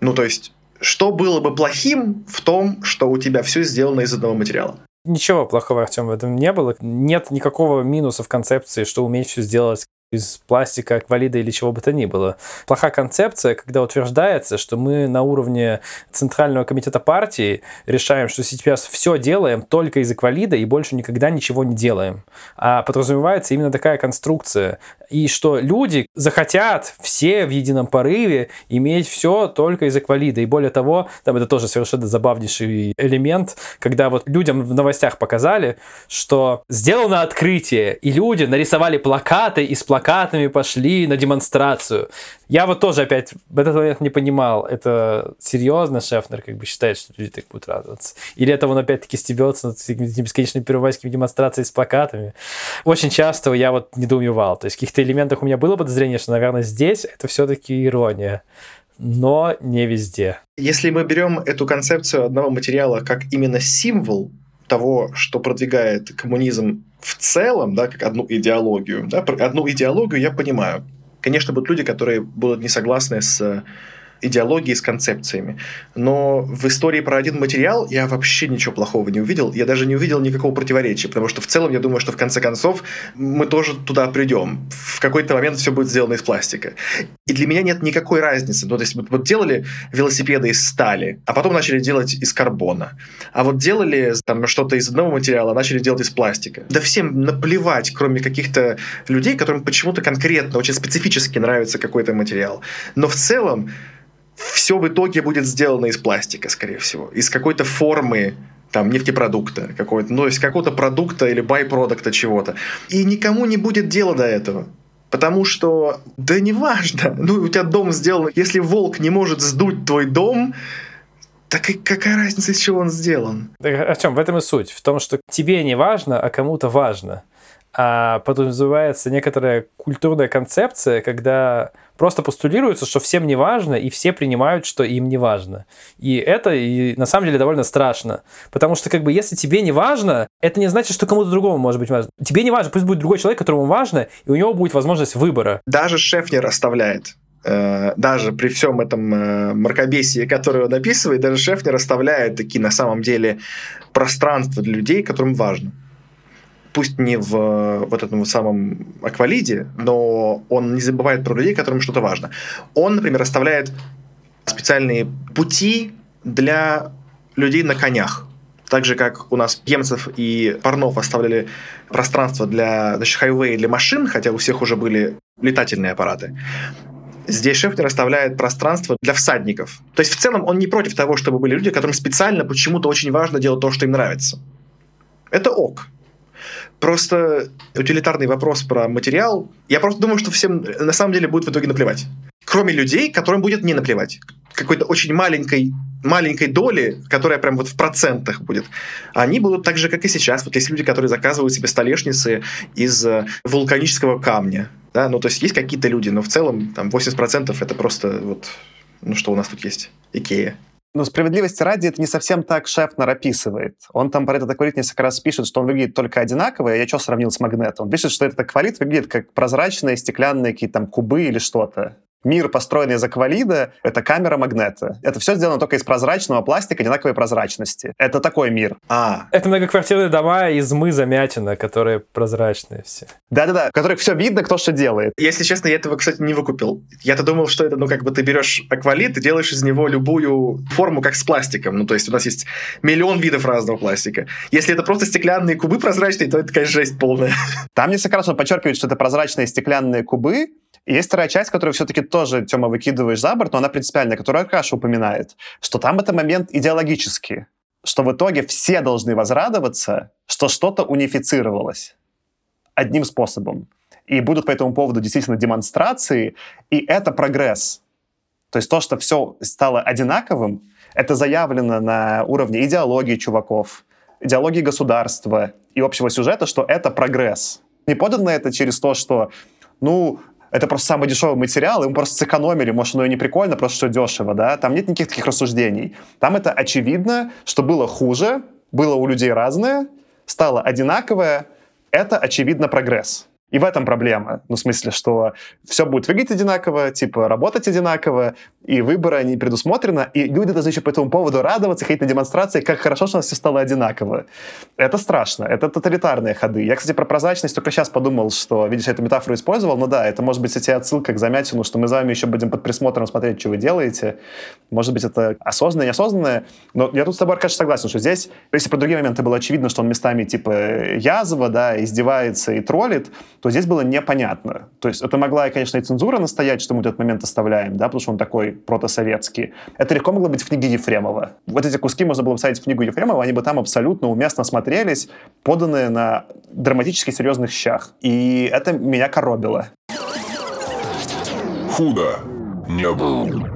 Ну, то есть, что было бы плохим в том, что у тебя все сделано из одного материала? Ничего плохого, Артем, в этом не было. Нет никакого минуса в концепции, что уметь все сделать из пластика, аквалида или чего бы то ни было. Плохая концепция, когда утверждается, что мы на уровне Центрального комитета партии решаем, что сейчас все делаем только из аквалида и больше никогда ничего не делаем. А подразумевается именно такая конструкция. И что люди захотят все в едином порыве иметь все только из аквалида. И более того, там это тоже совершенно забавнейший элемент, когда вот людям в новостях показали, что сделано открытие, и люди нарисовали плакаты и с плакатами пошли на демонстрацию. Я вот тоже опять в этот момент не понимал, это серьезно Шефнер как бы считает, что люди так будут радоваться? Или это он опять-таки стебется над бесконечными первомайскими демонстрациями с плакатами? Очень часто я вот недоумевал. То есть в каких-то элементах у меня было подозрение, что, наверное, здесь это все-таки ирония но не везде. Если мы берем эту концепцию одного материала как именно символ того, что продвигает коммунизм в целом, да, как одну идеологию, да, одну идеологию я понимаю. Конечно, будут люди, которые будут не согласны с идеологией, с концепциями. Но в истории про один материал я вообще ничего плохого не увидел. Я даже не увидел никакого противоречия, потому что в целом я думаю, что в конце концов мы тоже туда придем. В какой-то момент все будет сделано из пластика. И для меня нет никакой разницы. Ну, то есть вот делали велосипеды из стали, а потом начали делать из карбона. А вот делали там что-то из одного материала, начали делать из пластика. Да всем наплевать, кроме каких-то людей, которым почему-то конкретно, очень специфически нравится какой-то материал. Но в целом все в итоге будет сделано из пластика, скорее всего, из какой-то формы там, нефтепродукта какой-то, ну, есть какого-то продукта или байпродукта чего-то. И никому не будет дела до этого. Потому что, да неважно, ну, у тебя дом сделан, если волк не может сдуть твой дом, так и какая разница, из чего он сделан? Чем? В этом и суть. В том, что тебе не важно, а кому-то важно. А подразумевается некоторая культурная концепция, когда просто постулируется, что всем не важно, и все принимают, что им не важно. И это и на самом деле довольно страшно. Потому что, как бы, если тебе не важно, это не значит, что кому-то другому может быть важно. Тебе не важно, пусть будет другой человек, которому важно, и у него будет возможность выбора. Даже Шефнер оставляет э, даже при всем этом э, мракобесии, которое он описывает, даже Шефнер оставляет такие на самом деле пространства для людей, которым важно пусть не в вот этом самом аквалиде, но он не забывает про людей, которым что-то важно. Он, например, оставляет специальные пути для людей на конях. Так же, как у нас Емцев и Парнов оставляли пространство для значит, хайвей для машин, хотя у всех уже были летательные аппараты. Здесь Шефнер оставляет пространство для всадников. То есть в целом он не против того, чтобы были люди, которым специально почему-то очень важно делать то, что им нравится. Это ок. Просто утилитарный вопрос про материал. Я просто думаю, что всем на самом деле будет в итоге наплевать. Кроме людей, которым будет не наплевать. Какой-то очень маленькой, маленькой доли, которая прям вот в процентах будет. Они будут так же, как и сейчас. Вот есть люди, которые заказывают себе столешницы из э, вулканического камня. Да? Ну, то есть есть какие-то люди, но в целом там 80% это просто вот, ну что у нас тут есть? Икея. Но справедливости ради, это не совсем так Шефнер описывает. Он там про этот акварит несколько раз пишет, что он выглядит только одинаково, я что сравнил с магнетом? Он пишет, что этот акварит выглядит как прозрачные стеклянные какие-то там кубы или что-то мир, построенный из аквалида, это камера магнета. Это все сделано только из прозрачного пластика одинаковой прозрачности. Это такой мир. А. Это многоквартирные дома из мыза Мятина, которые прозрачные все. Да-да-да, в которых все видно, кто что делает. Если честно, я этого, кстати, не выкупил. Я-то думал, что это, ну, как бы ты берешь аквалит и делаешь из него любую форму, как с пластиком. Ну, то есть у нас есть миллион видов разного пластика. Если это просто стеклянные кубы прозрачные, то это, конечно, жесть полная. Там несколько раз он подчеркивает, что это прозрачные стеклянные кубы, и есть вторая часть, которую все-таки тоже, Тёма, выкидываешь за борт, но она принципиальная, которую Аркаша упоминает, что там это момент идеологический, что в итоге все должны возрадоваться, что что-то унифицировалось одним способом. И будут по этому поводу действительно демонстрации, и это прогресс. То есть то, что все стало одинаковым, это заявлено на уровне идеологии чуваков, идеологии государства и общего сюжета, что это прогресс. Не подано это через то, что ну, это просто самый дешевый материал, и мы просто сэкономили, может, оно и не прикольно, просто что дешево, да, там нет никаких таких рассуждений. Там это очевидно, что было хуже, было у людей разное, стало одинаковое, это, очевидно, прогресс. И в этом проблема. Ну, в смысле, что все будет выглядеть одинаково, типа работать одинаково, и выбора не предусмотрено, и люди должны еще по этому поводу радоваться, ходить на демонстрации, как хорошо, что у нас все стало одинаково. Это страшно, это тоталитарные ходы. Я, кстати, про прозрачность только сейчас подумал, что, видишь, я эту метафору использовал, но да, это может быть, кстати, отсылка к замятину, что мы за вами еще будем под присмотром смотреть, что вы делаете. Может быть, это осознанное, неосознанное, но я тут с тобой, Аркадьевич, согласен, что здесь, если про другие моменты было очевидно, что он местами, типа, язва, да, издевается и троллит, то здесь было непонятно. То есть это могла, конечно, и цензура настоять, что мы этот момент оставляем, да, потому что он такой протосоветский. Это легко могло быть в книге Ефремова. Вот эти куски можно было поставить в книгу Ефремова, они бы там абсолютно уместно смотрелись, поданные на драматически серьезных щах. И это меня коробило. Худо не было.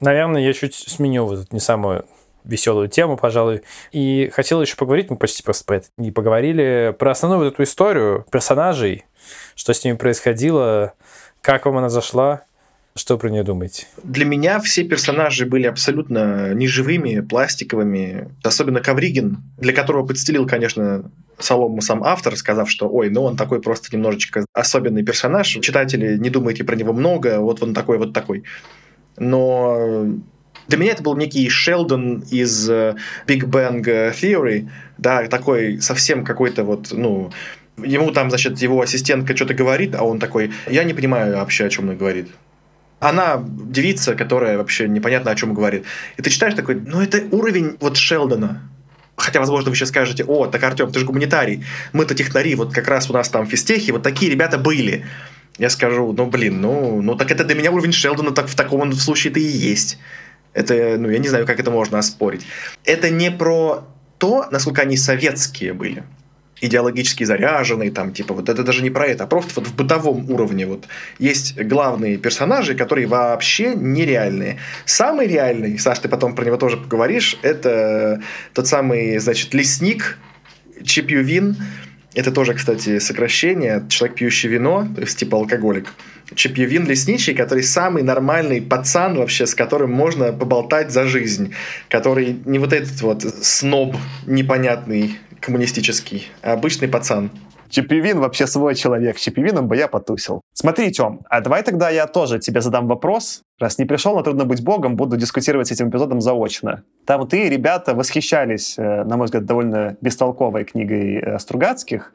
Наверное, я чуть сменил вот эту не самую веселую тему, пожалуй. И хотел еще поговорить, мы почти просто про это не поговорили, про основную вот эту историю персонажей, что с ними происходило, как вам она зашла, что про нее думаете? Для меня все персонажи были абсолютно неживыми, пластиковыми. Особенно Ковригин, для которого подстелил, конечно, солому сам автор, сказав, что ой, ну он такой просто немножечко особенный персонаж. Читатели, не думайте про него много, вот он такой, вот такой. Но для меня это был некий Шелдон из э, Big Bang Theory, да, такой совсем какой-то вот, ну, ему там, значит, его ассистентка что-то говорит, а он такой, я не понимаю вообще, о чем он говорит. Она девица, которая вообще непонятно о чем говорит. И ты читаешь такой, ну это уровень вот Шелдона. Хотя, возможно, вы сейчас скажете, о, так, Артем, ты же гуманитарий, мы-то технари, вот как раз у нас там в физтехе, вот такие ребята были. Я скажу, ну, блин, ну, ну так это для меня уровень Шелдона так в таком случае-то и есть. Это, ну, я не знаю, как это можно оспорить. Это не про то, насколько они советские были идеологически заряженные, там, типа, вот это даже не про это, а просто вот в бытовом уровне вот есть главные персонажи, которые вообще нереальные. Самый реальный, Саш, ты потом про него тоже поговоришь, это тот самый, значит, лесник Чип Ювин, это тоже, кстати, сокращение, человек, пьющий вино, то есть типа алкоголик. Чепьевин Лесничий, который самый нормальный пацан вообще, с которым можно поболтать за жизнь, который не вот этот вот сноб непонятный, коммунистический, а обычный пацан. Чипивин вообще свой человек. Чипивином бы я потусил. Смотри, Тём, а давай тогда я тоже тебе задам вопрос. Раз не пришел на «Трудно быть богом», буду дискутировать с этим эпизодом заочно. Там ты, ребята, восхищались, э, на мой взгляд, довольно бестолковой книгой э, Стругацких.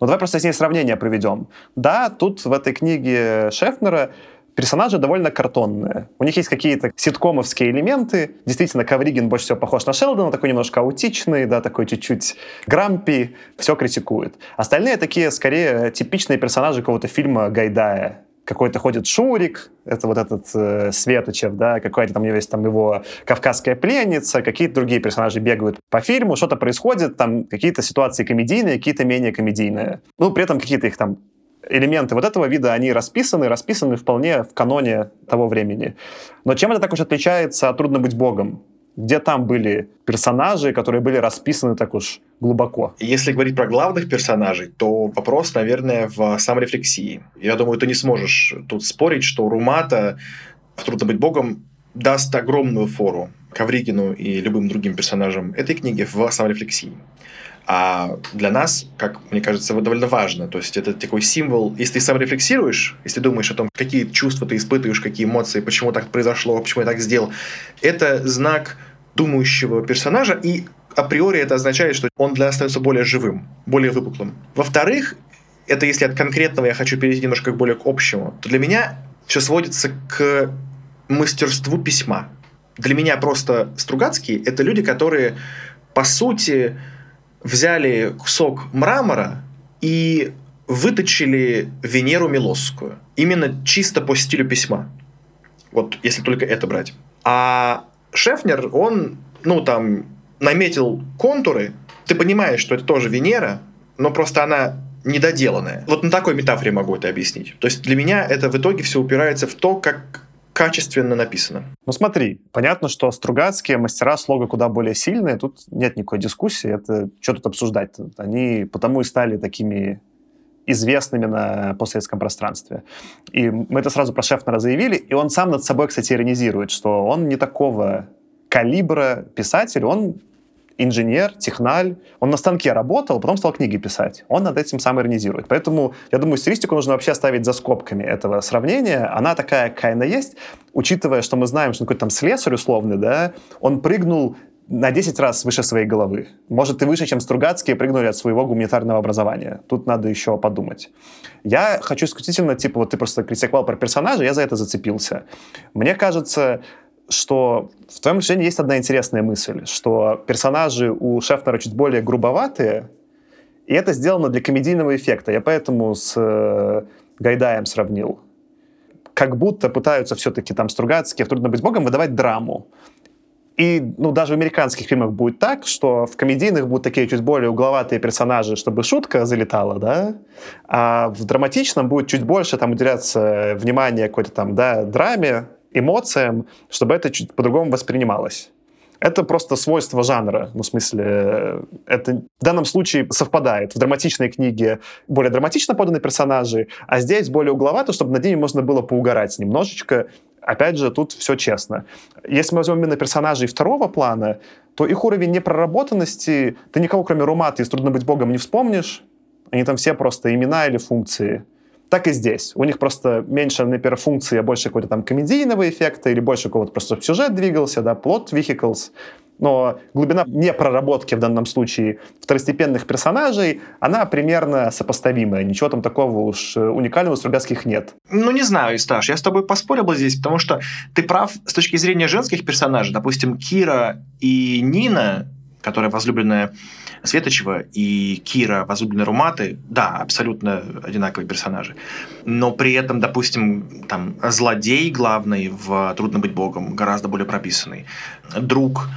Ну, давай просто с ней сравнение проведем. Да, тут в этой книге Шефнера персонажи довольно картонные. У них есть какие-то ситкомовские элементы. Действительно, Ковригин больше всего похож на Шелдона, такой немножко аутичный, да, такой чуть-чуть грампи, все критикует. Остальные такие, скорее, типичные персонажи какого-то фильма Гайдая какой-то ходит Шурик, это вот этот э, Светочев, да, какая-то там у него есть там его кавказская пленница, какие-то другие персонажи бегают по фильму, что-то происходит, там какие-то ситуации комедийные, какие-то менее комедийные. Ну, при этом какие-то их там элементы вот этого вида, они расписаны, расписаны вполне в каноне того времени. Но чем это так уж отличается от «Трудно быть богом»? Где там были персонажи, которые были расписаны так уж глубоко? Если говорить про главных персонажей, то вопрос, наверное, в саморефлексии. Я думаю, ты не сможешь тут спорить, что Румата в «Трудно быть богом» даст огромную фору Ковригину и любым другим персонажам этой книги в саморефлексии. А для нас, как мне кажется, это довольно важно. То есть это такой символ, если ты сам рефлексируешь, если думаешь о том, какие чувства ты испытываешь, какие эмоции, почему так произошло, почему я так сделал, это знак думающего персонажа, и априори это означает, что он для нас становится более живым, более выпуклым. Во-вторых, это если от конкретного я хочу перейти немножко более к общему, то для меня все сводится к мастерству письма. Для меня просто Стругацкие — это люди, которые, по сути, взяли кусок мрамора и выточили Венеру Милосскую. Именно чисто по стилю письма. Вот если только это брать. А Шефнер, он, ну там, наметил контуры. Ты понимаешь, что это тоже Венера, но просто она недоделанная. Вот на такой метафоре могу это объяснить. То есть для меня это в итоге все упирается в то, как качественно написано. Ну смотри, понятно, что Стругацкие мастера слога куда более сильные, тут нет никакой дискуссии, это что тут обсуждать? Они потому и стали такими известными на постсоветском пространстве. И мы это сразу про Шефнера заявили, и он сам над собой, кстати, иронизирует, что он не такого калибра писатель, он инженер, техналь. Он на станке работал, потом стал книги писать. Он над этим сам иронизирует. Поэтому, я думаю, стилистику нужно вообще оставить за скобками этого сравнения. Она такая, какая она есть, учитывая, что мы знаем, что какой-то там слесарь условный, да, он прыгнул на 10 раз выше своей головы. Может, и выше, чем Стругацкие прыгнули от своего гуманитарного образования. Тут надо еще подумать. Я хочу исключительно, типа, вот ты просто критиковал про персонажа, я за это зацепился. Мне кажется, что в твоем решении есть одна интересная мысль, что персонажи у Шефнера чуть более грубоватые, и это сделано для комедийного эффекта. Я поэтому с э, Гайдаем сравнил. Как будто пытаются все-таки там Стругацкие в «Трудно быть богом» выдавать драму. И ну, даже в американских фильмах будет так, что в комедийных будут такие чуть более угловатые персонажи, чтобы шутка залетала, да, а в драматичном будет чуть больше там уделяться внимание какой-то там, да, драме, эмоциям, чтобы это чуть по-другому воспринималось. Это просто свойство жанра. Ну, в смысле, это в данном случае совпадает. В драматичной книге более драматично поданы персонажи, а здесь более угловато, чтобы над ними можно было поугарать немножечко. Опять же, тут все честно. Если мы возьмем именно персонажей второго плана, то их уровень непроработанности, ты никого, кроме Румата, из «Трудно быть богом» не вспомнишь. Они там все просто имена или функции. Так и здесь. У них просто меньше, например, функции, а больше какой-то там комедийного эффекта или больше какого-то просто сюжет двигался, да, плод vehicles. Но глубина непроработки в данном случае второстепенных персонажей, она примерно сопоставимая. Ничего там такого уж э, уникального у Стругацких нет. Ну, не знаю, Исташ, я с тобой поспорил бы здесь, потому что ты прав с точки зрения женских персонажей. Допустим, Кира и Нина, которая возлюбленная Светочева и Кира, возлюбленная Руматы, да, абсолютно одинаковые персонажи. Но при этом, допустим, там злодей главный в «Трудно быть богом» гораздо более прописанный. Друг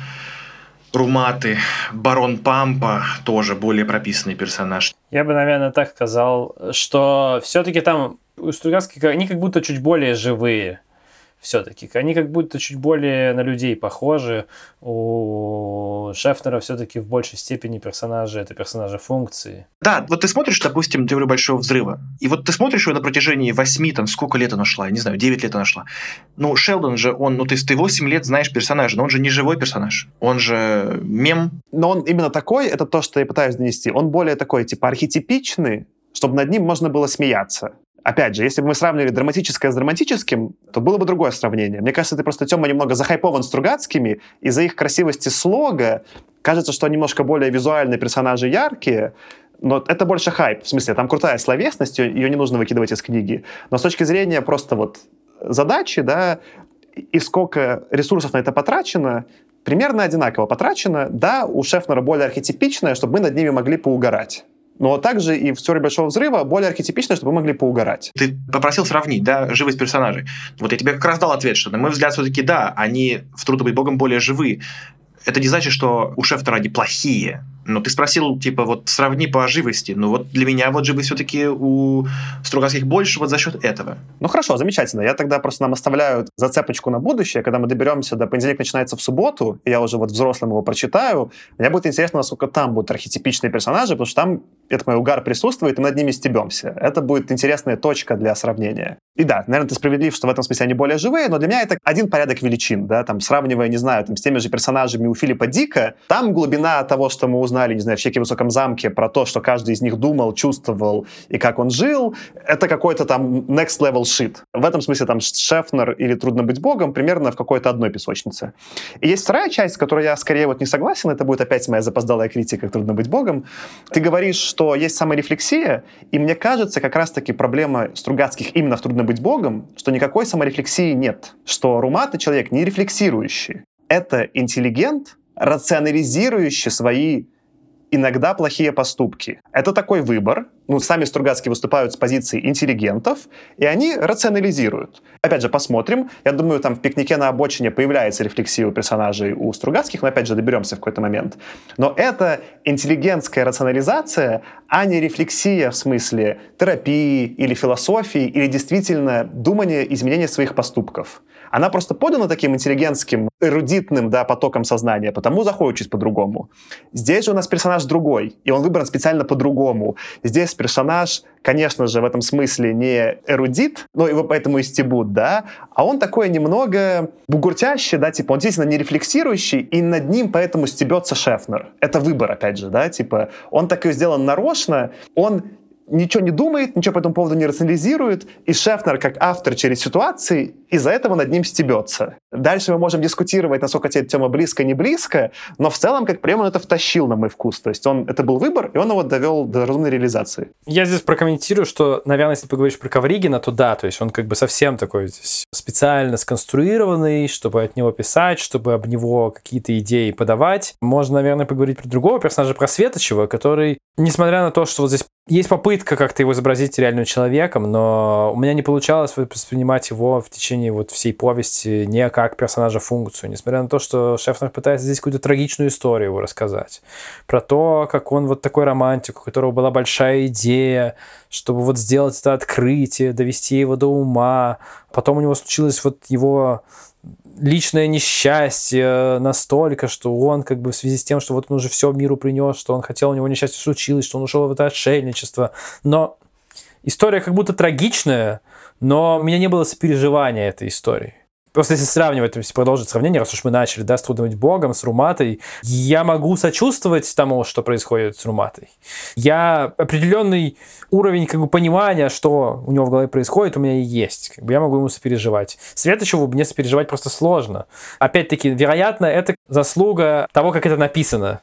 Руматы, Барон Пампа, тоже более прописанный персонаж. Я бы, наверное, так сказал, что все-таки там у Стругацких они как будто чуть более живые все-таки. Они как будто чуть более на людей похожи. У Шефнера все-таки в большей степени персонажи это персонажи функции. Да, вот ты смотришь, допустим, теорию большого взрыва, и вот ты смотришь его на протяжении восьми, там, сколько лет она шла, я не знаю, 9 лет она шла. Ну, Шелдон же, он, ну, ты, ты 8 лет знаешь персонажа, но он же не живой персонаж, он же мем. Но он именно такой, это то, что я пытаюсь донести. Он более такой, типа, архетипичный, чтобы над ним можно было смеяться. Опять же, если бы мы сравнивали драматическое с драматическим, то было бы другое сравнение. Мне кажется, ты просто, Тёма, немного захайпован Стругацкими, из-за их красивости слога кажется, что немножко более визуальные персонажи яркие, но это больше хайп. В смысле, там крутая словесность, ее не нужно выкидывать из книги. Но с точки зрения просто вот задачи, да, и сколько ресурсов на это потрачено, примерно одинаково потрачено. Да, у Шефнера более архетипичное, чтобы мы над ними могли поугарать. Но также и в теории Большого Взрыва более архетипично, чтобы мы могли поугарать. Ты попросил сравнить, да, живость персонажей. Вот я тебе как раз дал ответ, что, на мой взгляд, все-таки да, они в «Трудно быть богом» более живы. Это не значит, что у Шефтера они плохие. Но ты спросил, типа, вот сравни по живости. Ну вот для меня вот живость все-таки у Стругацких больше вот за счет этого. Ну хорошо, замечательно. Я тогда просто нам оставляю зацепочку на будущее. Когда мы доберемся до понедельник начинается в субботу, и я уже вот взрослым его прочитаю, мне будет интересно, насколько там будут архетипичные персонажи, потому что там, это мой угар присутствует, и мы над ними стебемся. Это будет интересная точка для сравнения. И да, наверное, ты справедлив, что в этом смысле они более живые, но для меня это один порядок величин, да, там, сравнивая, не знаю, там, с теми же персонажами у Филиппа Дика, там глубина того, что мы узнали, не знаю, в «Щеке в высоком замке», про то, что каждый из них думал, чувствовал и как он жил, это какой-то там next level shit. В этом смысле там Шефнер или «Трудно быть богом» примерно в какой-то одной песочнице. И есть вторая часть, с которой я скорее вот не согласен, это будет опять моя запоздалая критика «Трудно быть богом». Ты говоришь, что есть саморефлексия, и мне кажется, как раз-таки проблема Стругацких именно в «Трудно быть богом», что никакой саморефлексии нет, что Румата человек не рефлексирующий. Это интеллигент, рационализирующий свои иногда плохие поступки. Это такой выбор. Ну, сами Стругацкие выступают с позиции интеллигентов, и они рационализируют. Опять же, посмотрим. Я думаю, там в «Пикнике на обочине» появляется рефлексия у персонажей у Стругацких, но опять же, доберемся в какой-то момент. Но это интеллигентская рационализация, а не рефлексия в смысле терапии или философии, или действительно думания изменения своих поступков. Она просто подана таким интеллигентским, эрудитным да, потоком сознания, потому заходит чуть по-другому. Здесь же у нас персонаж другой, и он выбран специально по-другому. Здесь персонаж, конечно же, в этом смысле не эрудит, но его поэтому и стебут, да, а он такой немного бугуртящий, да, типа он действительно не рефлексирующий, и над ним поэтому стебется Шефнер. Это выбор, опять же, да, типа он так и сделан нарочно, он ничего не думает, ничего по этому поводу не рационализирует, и Шефнер, как автор через ситуации, из-за этого над ним стебется. Дальше мы можем дискутировать, насколько тебе тема близко, не близко, но в целом, как прямо он это втащил на мой вкус. То есть он, это был выбор, и он его довел до разумной реализации. Я здесь прокомментирую, что, наверное, если поговоришь про Ковригина, то да, то есть он как бы совсем такой специально сконструированный, чтобы от него писать, чтобы об него какие-то идеи подавать. Можно, наверное, поговорить про другого персонажа, про Светочева, который, несмотря на то, что вот здесь есть попытка как-то его изобразить реальным человеком, но у меня не получалось воспринимать его в течение вот всей повести не как персонажа функцию, несмотря на то, что Шефнер пытается здесь какую-то трагичную историю его рассказать. Про то, как он вот такой романтик, у которого была большая идея, чтобы вот сделать это открытие, довести его до ума. Потом у него случилось вот его личное несчастье настолько, что он как бы в связи с тем, что вот он уже все миру принес, что он хотел, у него несчастье случилось, что он ушел в это отшельничество. Но история как будто трагичная, но у меня не было сопереживания этой истории. Просто если сравнивать, если продолжить сравнение, раз уж мы начали, да, с быть богом, с Руматой, я могу сочувствовать тому, что происходит с Руматой. Я определенный уровень как бы понимания, что у него в голове происходит, у меня и есть. Как бы я могу ему сопереживать. Светочеву мне сопереживать просто сложно. Опять-таки, вероятно, это заслуга того, как это написано,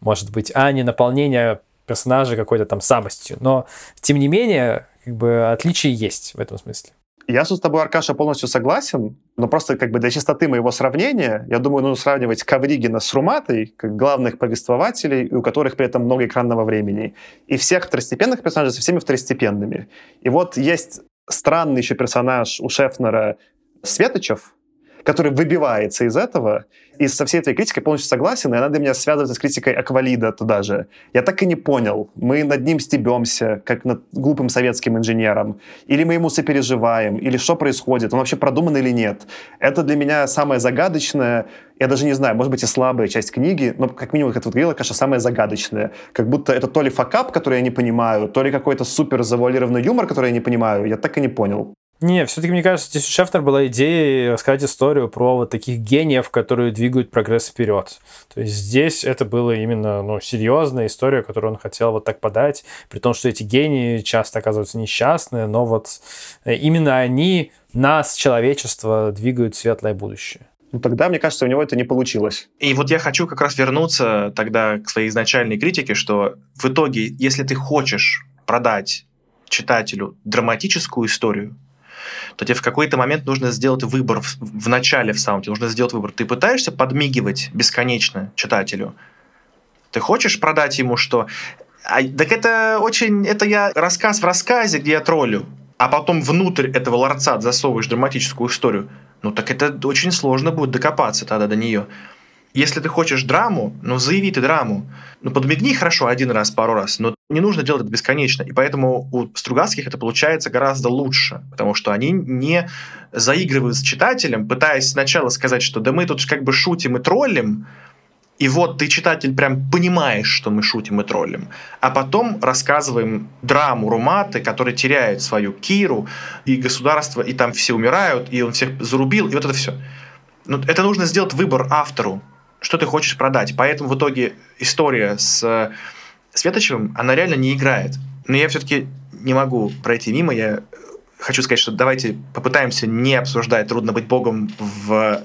может быть, а не наполнение персонажа какой-то там самостью. Но, тем не менее, как бы отличия есть в этом смысле. Я с тобой, Аркаша, полностью согласен, но просто как бы для чистоты моего сравнения, я думаю, нужно сравнивать Ковригина с Руматой, как главных повествователей, у которых при этом много экранного времени, и всех второстепенных персонажей со всеми второстепенными. И вот есть странный еще персонаж у Шефнера Светочев, который выбивается из этого, и со всей этой критикой полностью согласен, и она для меня связывается с критикой Аквалида туда же. Я так и не понял, мы над ним стебемся, как над глупым советским инженером, или мы ему сопереживаем, или что происходит, он вообще продуман или нет. Это для меня самое загадочное, я даже не знаю, может быть и слабая часть книги, но как минимум, как это вот говорила, конечно, самое загадочное. Как будто это то ли факап, который я не понимаю, то ли какой-то супер завуалированный юмор, который я не понимаю, я так и не понял. Не, все-таки, мне кажется, здесь у Шефтер была идея рассказать историю про вот таких гениев, которые двигают прогресс вперед. То есть здесь это было именно ну, серьезная история, которую он хотел вот так подать, при том, что эти гении часто оказываются несчастные, но вот э, именно они нас, человечество, двигают в светлое будущее. Ну, тогда, мне кажется, у него это не получилось. И вот я хочу как раз вернуться тогда к своей изначальной критике, что в итоге, если ты хочешь продать читателю драматическую историю, то тебе в какой-то момент нужно сделать выбор в, в начале, в самом деле, нужно сделать выбор. Ты пытаешься подмигивать бесконечно читателю. Ты хочешь продать ему, что... А, так это очень... Это я рассказ в рассказе, где я троллю, а потом внутрь этого ларца засовываешь драматическую историю. Ну так это очень сложно будет докопаться тогда до нее. Если ты хочешь драму, ну заяви ты драму. Ну подмигни хорошо один раз, пару раз, но не нужно делать это бесконечно. И поэтому у Стругацких это получается гораздо лучше, потому что они не заигрывают с читателем, пытаясь сначала сказать, что да мы тут как бы шутим и троллим, и вот ты, читатель, прям понимаешь, что мы шутим и троллим. А потом рассказываем драму Руматы, который теряет свою Киру, и государство, и там все умирают, и он всех зарубил, и вот это все. Ну, это нужно сделать выбор автору что ты хочешь продать. Поэтому в итоге история с э, Светочевым, она реально не играет. Но я все-таки не могу пройти мимо. Я хочу сказать, что давайте попытаемся не обсуждать «Трудно быть богом» в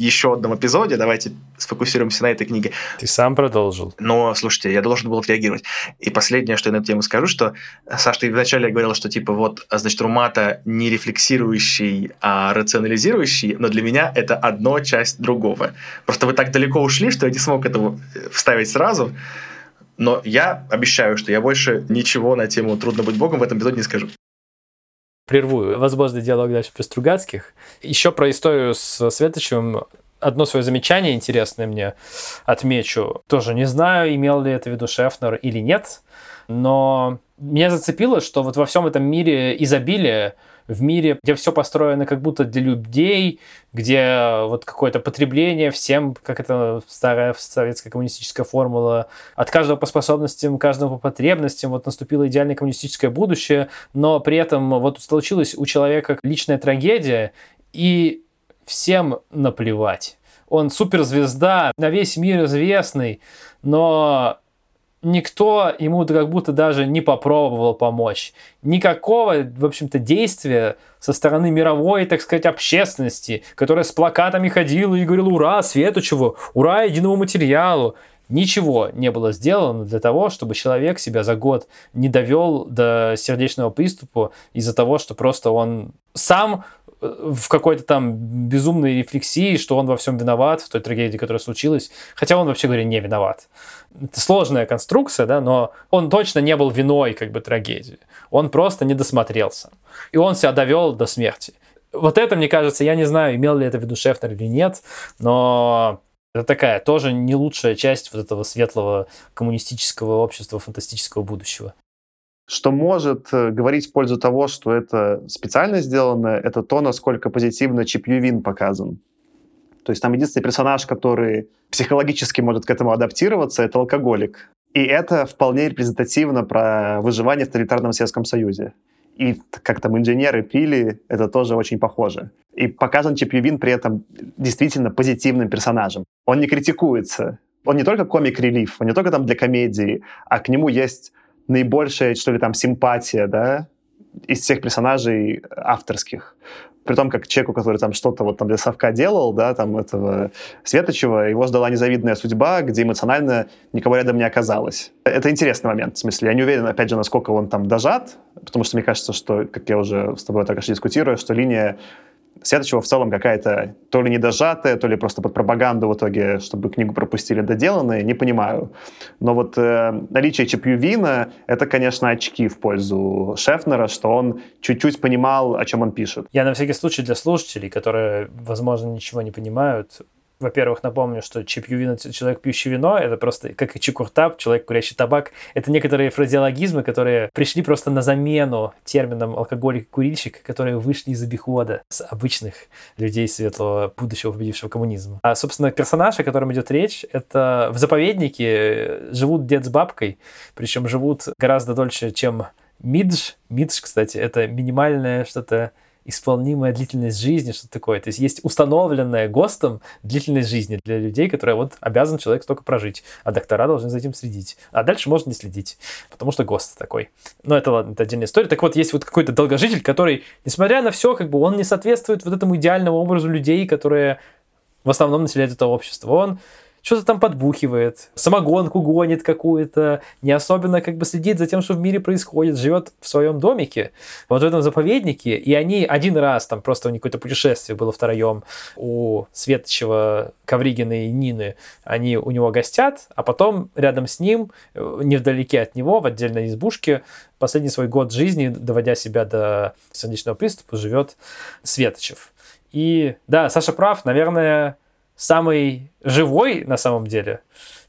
еще одном эпизоде. Давайте сфокусируемся на этой книге. Ты сам продолжил. Но, слушайте, я должен был отреагировать. И последнее, что я на эту тему скажу, что, Саш, ты вначале говорил, что, типа, вот, значит, Румата не рефлексирующий, а рационализирующий, но для меня это одно часть другого. Просто вы так далеко ушли, что я не смог этого вставить сразу. Но я обещаю, что я больше ничего на тему «Трудно быть богом» в этом эпизоде не скажу прерву возможный диалог дальше про Стругацких. Еще про историю с Светочевым одно свое замечание интересное мне отмечу. Тоже не знаю, имел ли это в виду Шефнер или нет, но меня зацепило, что вот во всем этом мире изобилия в мире, где все построено как будто для людей, где вот какое-то потребление всем, как это старая советская коммунистическая формула, от каждого по способностям, каждого по потребностям, вот наступило идеальное коммунистическое будущее, но при этом вот случилась у человека личная трагедия, и всем наплевать. Он суперзвезда, на весь мир известный, но никто ему как будто даже не попробовал помочь. Никакого, в общем-то, действия со стороны мировой, так сказать, общественности, которая с плакатами ходила и говорила «Ура, Светочеву! Ура, единому материалу!» Ничего не было сделано для того, чтобы человек себя за год не довел до сердечного приступа из-за того, что просто он сам в какой-то там безумной рефлексии, что он во всем виноват, в той трагедии, которая случилась, хотя он, вообще говоря, не виноват. Это сложная конструкция, да, но он точно не был виной как бы трагедии. Он просто не досмотрелся. И он себя довел до смерти. Вот это, мне кажется, я не знаю, имел ли это в виду Шефнер или нет, но это такая тоже не лучшая часть вот этого светлого коммунистического общества фантастического будущего что может э, говорить в пользу того, что это специально сделано, это то, насколько позитивно Чип Ювин показан. То есть там единственный персонаж, который психологически может к этому адаптироваться, это алкоголик. И это вполне репрезентативно про выживание в тоталитарном Советском Союзе. И как там инженеры пили, это тоже очень похоже. И показан Чип при этом действительно позитивным персонажем. Он не критикуется. Он не только комик-релиф, он не только там для комедии, а к нему есть наибольшая, что ли, там, симпатия, да, из всех персонажей авторских. При том, как человеку, который там что-то вот там для совка делал, да, там этого Светочева, его ждала незавидная судьба, где эмоционально никого рядом не оказалось. Это интересный момент, в смысле, я не уверен, опять же, насколько он там дожат, потому что мне кажется, что, как я уже с тобой так дискутирую, что линия Сеточева в целом какая-то то ли недожатая, то ли просто под пропаганду в итоге, чтобы книгу пропустили доделанные, не понимаю. Но вот э, наличие Чепьювина — это, конечно, очки в пользу Шефнера, что он чуть-чуть понимал, о чем он пишет. Я на всякий случай для слушателей, которые, возможно, ничего не понимают, во-первых, напомню, что Чип Ювин — человек, пьющий вино, это просто, как и Чикуртап, человек, курящий табак. Это некоторые фразеологизмы, которые пришли просто на замену терминам алкоголик и курильщик, которые вышли из обихода с обычных людей светлого будущего победившего коммунизма. А, собственно, персонаж, о котором идет речь, это в заповеднике живут дед с бабкой, причем живут гораздо дольше, чем Мидж. Мидж, кстати, это минимальное что-то исполнимая длительность жизни, что такое. То есть есть установленная ГОСТом длительность жизни для людей, которые вот обязан человек столько прожить, а доктора должны за этим следить. А дальше можно не следить, потому что ГОСТ такой. Но это ладно, это отдельная история. Так вот, есть вот какой-то долгожитель, который, несмотря на все, как бы он не соответствует вот этому идеальному образу людей, которые в основном населяют это общество. Он что-то там подбухивает, самогонку гонит какую-то, не особенно как бы следит за тем, что в мире происходит, живет в своем домике, вот в этом заповеднике, и они один раз, там просто у них какое-то путешествие было втроем у Светочева, Ковригина и Нины, они у него гостят, а потом рядом с ним, э, невдалеке от него, в отдельной избушке, последний свой год жизни, доводя себя до сердечного приступа, живет Светочев. И да, Саша прав, наверное, самый живой на самом деле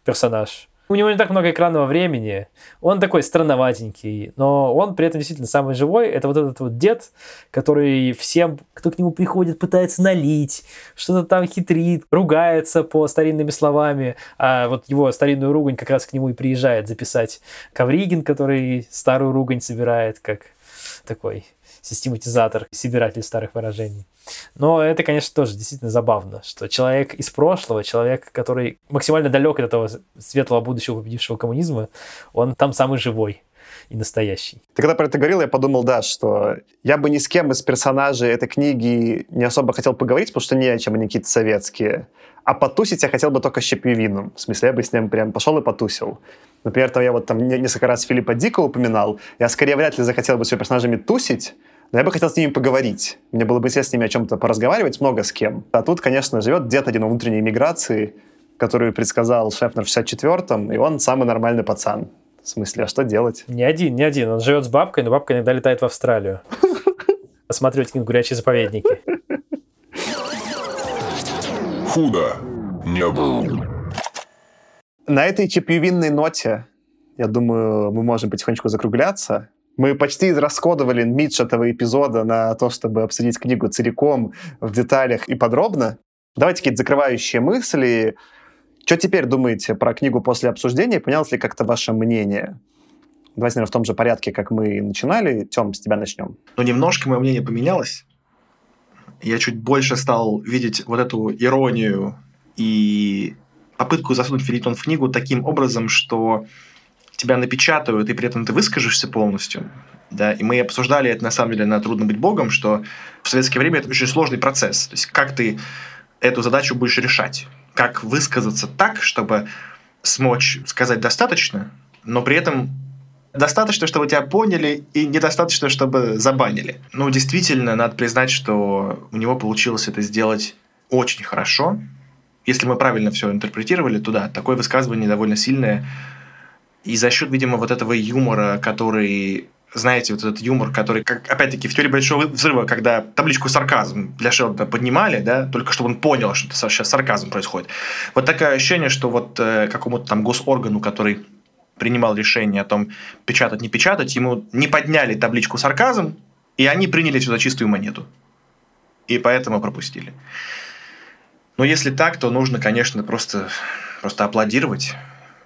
персонаж. У него не так много экранного времени, он такой странноватенький, но он при этом действительно самый живой. Это вот этот вот дед, который всем, кто к нему приходит, пытается налить, что-то там хитрит, ругается по старинными словами, а вот его старинную ругань как раз к нему и приезжает записать Ковригин, который старую ругань собирает, как такой систематизатор, собиратель старых выражений. Но это, конечно, тоже действительно забавно, что человек из прошлого, человек, который максимально далек от этого светлого будущего победившего коммунизма, он там самый живой и настоящий. Ты когда про это говорил, я подумал, да, что я бы ни с кем из персонажей этой книги не особо хотел поговорить, потому что не о чем они какие-то советские. А потусить я хотел бы только с Щепьевиным. В смысле, я бы с ним прям пошел и потусил. Например, там я вот там несколько раз Филиппа Дика упоминал. Я скорее вряд ли захотел бы с его персонажами тусить, но я бы хотел с ними поговорить. Мне было бы интересно с ними о чем-то поразговаривать, много с кем. А тут, конечно, живет дед один внутренней миграции, который предсказал Шефнер в 64-м, и он самый нормальный пацан. В смысле, а что делать? Не один, не один. Он живет с бабкой, но бабка иногда летает в Австралию. Осматривать кенгурячие заповедники. Худо не было. На этой чепьювинной ноте, я думаю, мы можем потихонечку закругляться. Мы почти израсходовали мидж этого эпизода на то, чтобы обсудить книгу целиком, в деталях и подробно. Давайте какие-то закрывающие мысли. Что теперь думаете про книгу после обсуждения? Поменялось ли как-то ваше мнение? Давайте, наверное, в том же порядке, как мы начинали. Тем, с тебя начнем. Ну, немножко мое мнение поменялось. Я чуть больше стал видеть вот эту иронию и попытку засунуть филитон в книгу таким образом, что тебя напечатают, и при этом ты выскажешься полностью. Да, и мы обсуждали это на самом деле на «Трудно быть богом», что в советское время это очень сложный процесс. То есть как ты эту задачу будешь решать? Как высказаться так, чтобы смочь сказать достаточно, но при этом достаточно, чтобы тебя поняли, и недостаточно, чтобы забанили. Ну, действительно, надо признать, что у него получилось это сделать очень хорошо. Если мы правильно все интерпретировали, то да, такое высказывание довольно сильное. И за счет, видимо, вот этого юмора, который знаете, вот этот юмор, который, как, опять-таки, в теории большого взрыва, когда табличку сарказм для Шелдона поднимали, да, только чтобы он понял, что это сейчас сарказм происходит. Вот такое ощущение, что вот э, какому-то там госоргану, который принимал решение о том, печатать, не печатать, ему не подняли табличку сарказм, и они приняли сюда чистую монету. И поэтому пропустили. Но если так, то нужно, конечно, просто, просто аплодировать,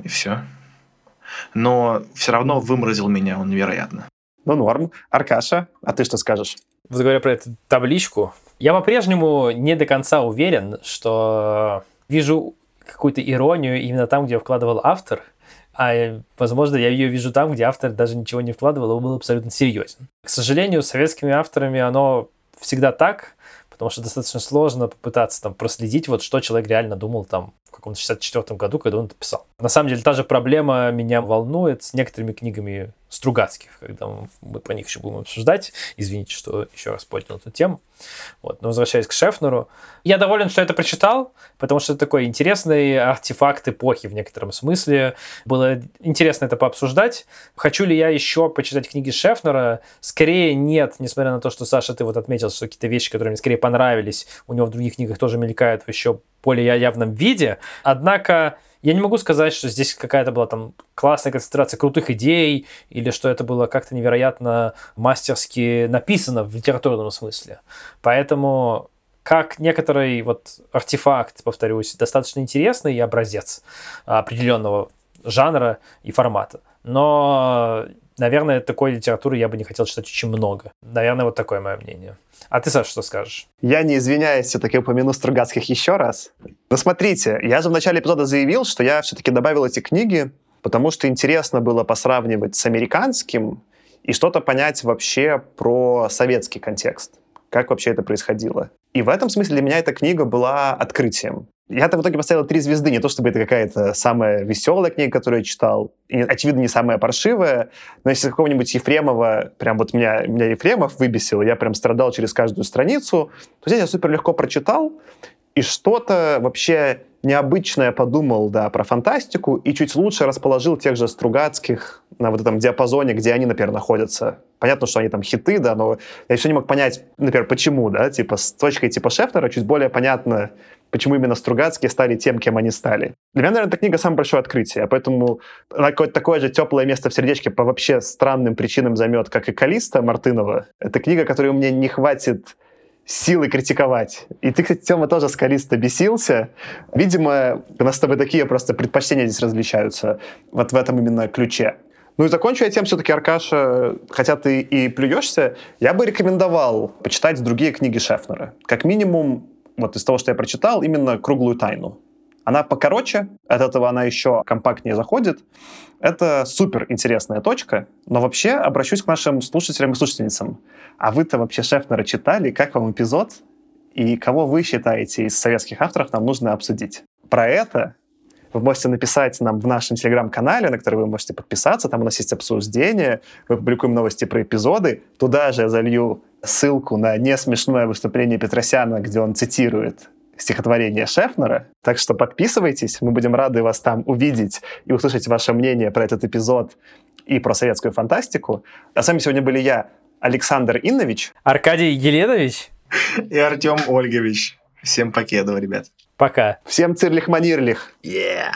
и все. Но все равно выморозил меня он невероятно. Ну, норм. Аркаша, а ты что скажешь? Вот говоря про эту табличку, я по-прежнему не до конца уверен, что вижу какую-то иронию именно там, где вкладывал автор, а, возможно, я ее вижу там, где автор даже ничего не вкладывал, он был абсолютно серьезен. К сожалению, с советскими авторами оно всегда так, потому что достаточно сложно попытаться там проследить, вот что человек реально думал там каком-то 64 году, когда он это писал. На самом деле, та же проблема меня волнует с некоторыми книгами Стругацких, когда мы про них еще будем обсуждать. Извините, что еще раз поднял эту тему. Вот. Но возвращаясь к Шефнеру, я доволен, что это прочитал, потому что это такой интересный артефакт эпохи в некотором смысле. Было интересно это пообсуждать. Хочу ли я еще почитать книги Шефнера? Скорее нет, несмотря на то, что, Саша, ты вот отметил, что какие-то вещи, которые мне скорее понравились, у него в других книгах тоже мелькают еще более явном виде. Однако я не могу сказать, что здесь какая-то была там классная концентрация крутых идей, или что это было как-то невероятно мастерски написано в литературном смысле. Поэтому как некоторый вот артефакт, повторюсь, достаточно интересный и образец определенного жанра и формата. Но, наверное, такой литературы я бы не хотел читать очень много. Наверное, вот такое мое мнение. А ты, Саша, что скажешь? Я не извиняюсь, все-таки упомяну Стругацких еще раз. Но смотрите, я же в начале эпизода заявил, что я все-таки добавил эти книги, потому что интересно было посравнивать с американским и что-то понять вообще про советский контекст. Как вообще это происходило. И в этом смысле для меня эта книга была открытием. Я-то в итоге поставил три звезды, не то чтобы это какая-то самая веселая книга, которую я читал, и, очевидно, не самая паршивая, но если какого-нибудь Ефремова, прям вот меня, меня Ефремов выбесил, я прям страдал через каждую страницу, то здесь я супер легко прочитал, и что-то вообще необычное подумал, да, про фантастику, и чуть лучше расположил тех же Стругацких на вот этом диапазоне, где они, например, находятся. Понятно, что они там хиты, да, но я еще не мог понять, например, почему, да, типа с точкой типа Шефнера чуть более понятно, почему именно Стругацкие стали тем, кем они стали. Для меня, наверное, эта книга самое большое открытие, поэтому какое-то такое же теплое место в сердечке по вообще странным причинам займет, как и Калиста Мартынова. Это книга, которой меня не хватит силы критиковать. И ты, кстати, Тёма, тоже скалисто бесился. Видимо, у нас с тобой такие просто предпочтения здесь различаются вот в этом именно ключе. Ну и закончу я тем, все-таки, Аркаша, хотя ты и плюешься, я бы рекомендовал почитать другие книги Шефнера. Как минимум, вот из того, что я прочитал, именно «Круглую тайну». Она покороче, от этого она еще компактнее заходит. Это супер интересная точка, но вообще обращусь к нашим слушателям и слушательницам. А вы-то вообще Шефнера читали? Как вам эпизод? И кого вы считаете из советских авторов нам нужно обсудить? Про это вы можете написать нам в нашем телеграм-канале, на который вы можете подписаться. Там у нас есть обсуждение, мы публикуем новости про эпизоды. Туда же я залью ссылку на несмешное выступление Петросяна, где он цитирует стихотворение Шефнера. Так что подписывайтесь, мы будем рады вас там увидеть и услышать ваше мнение про этот эпизод и про советскую фантастику. А с вами сегодня были я, Александр Иннович. Аркадий Еленович. И Артем Ольгович. Всем покедова, ребят. Пока. Всем цирлих-манирлих. Yeah.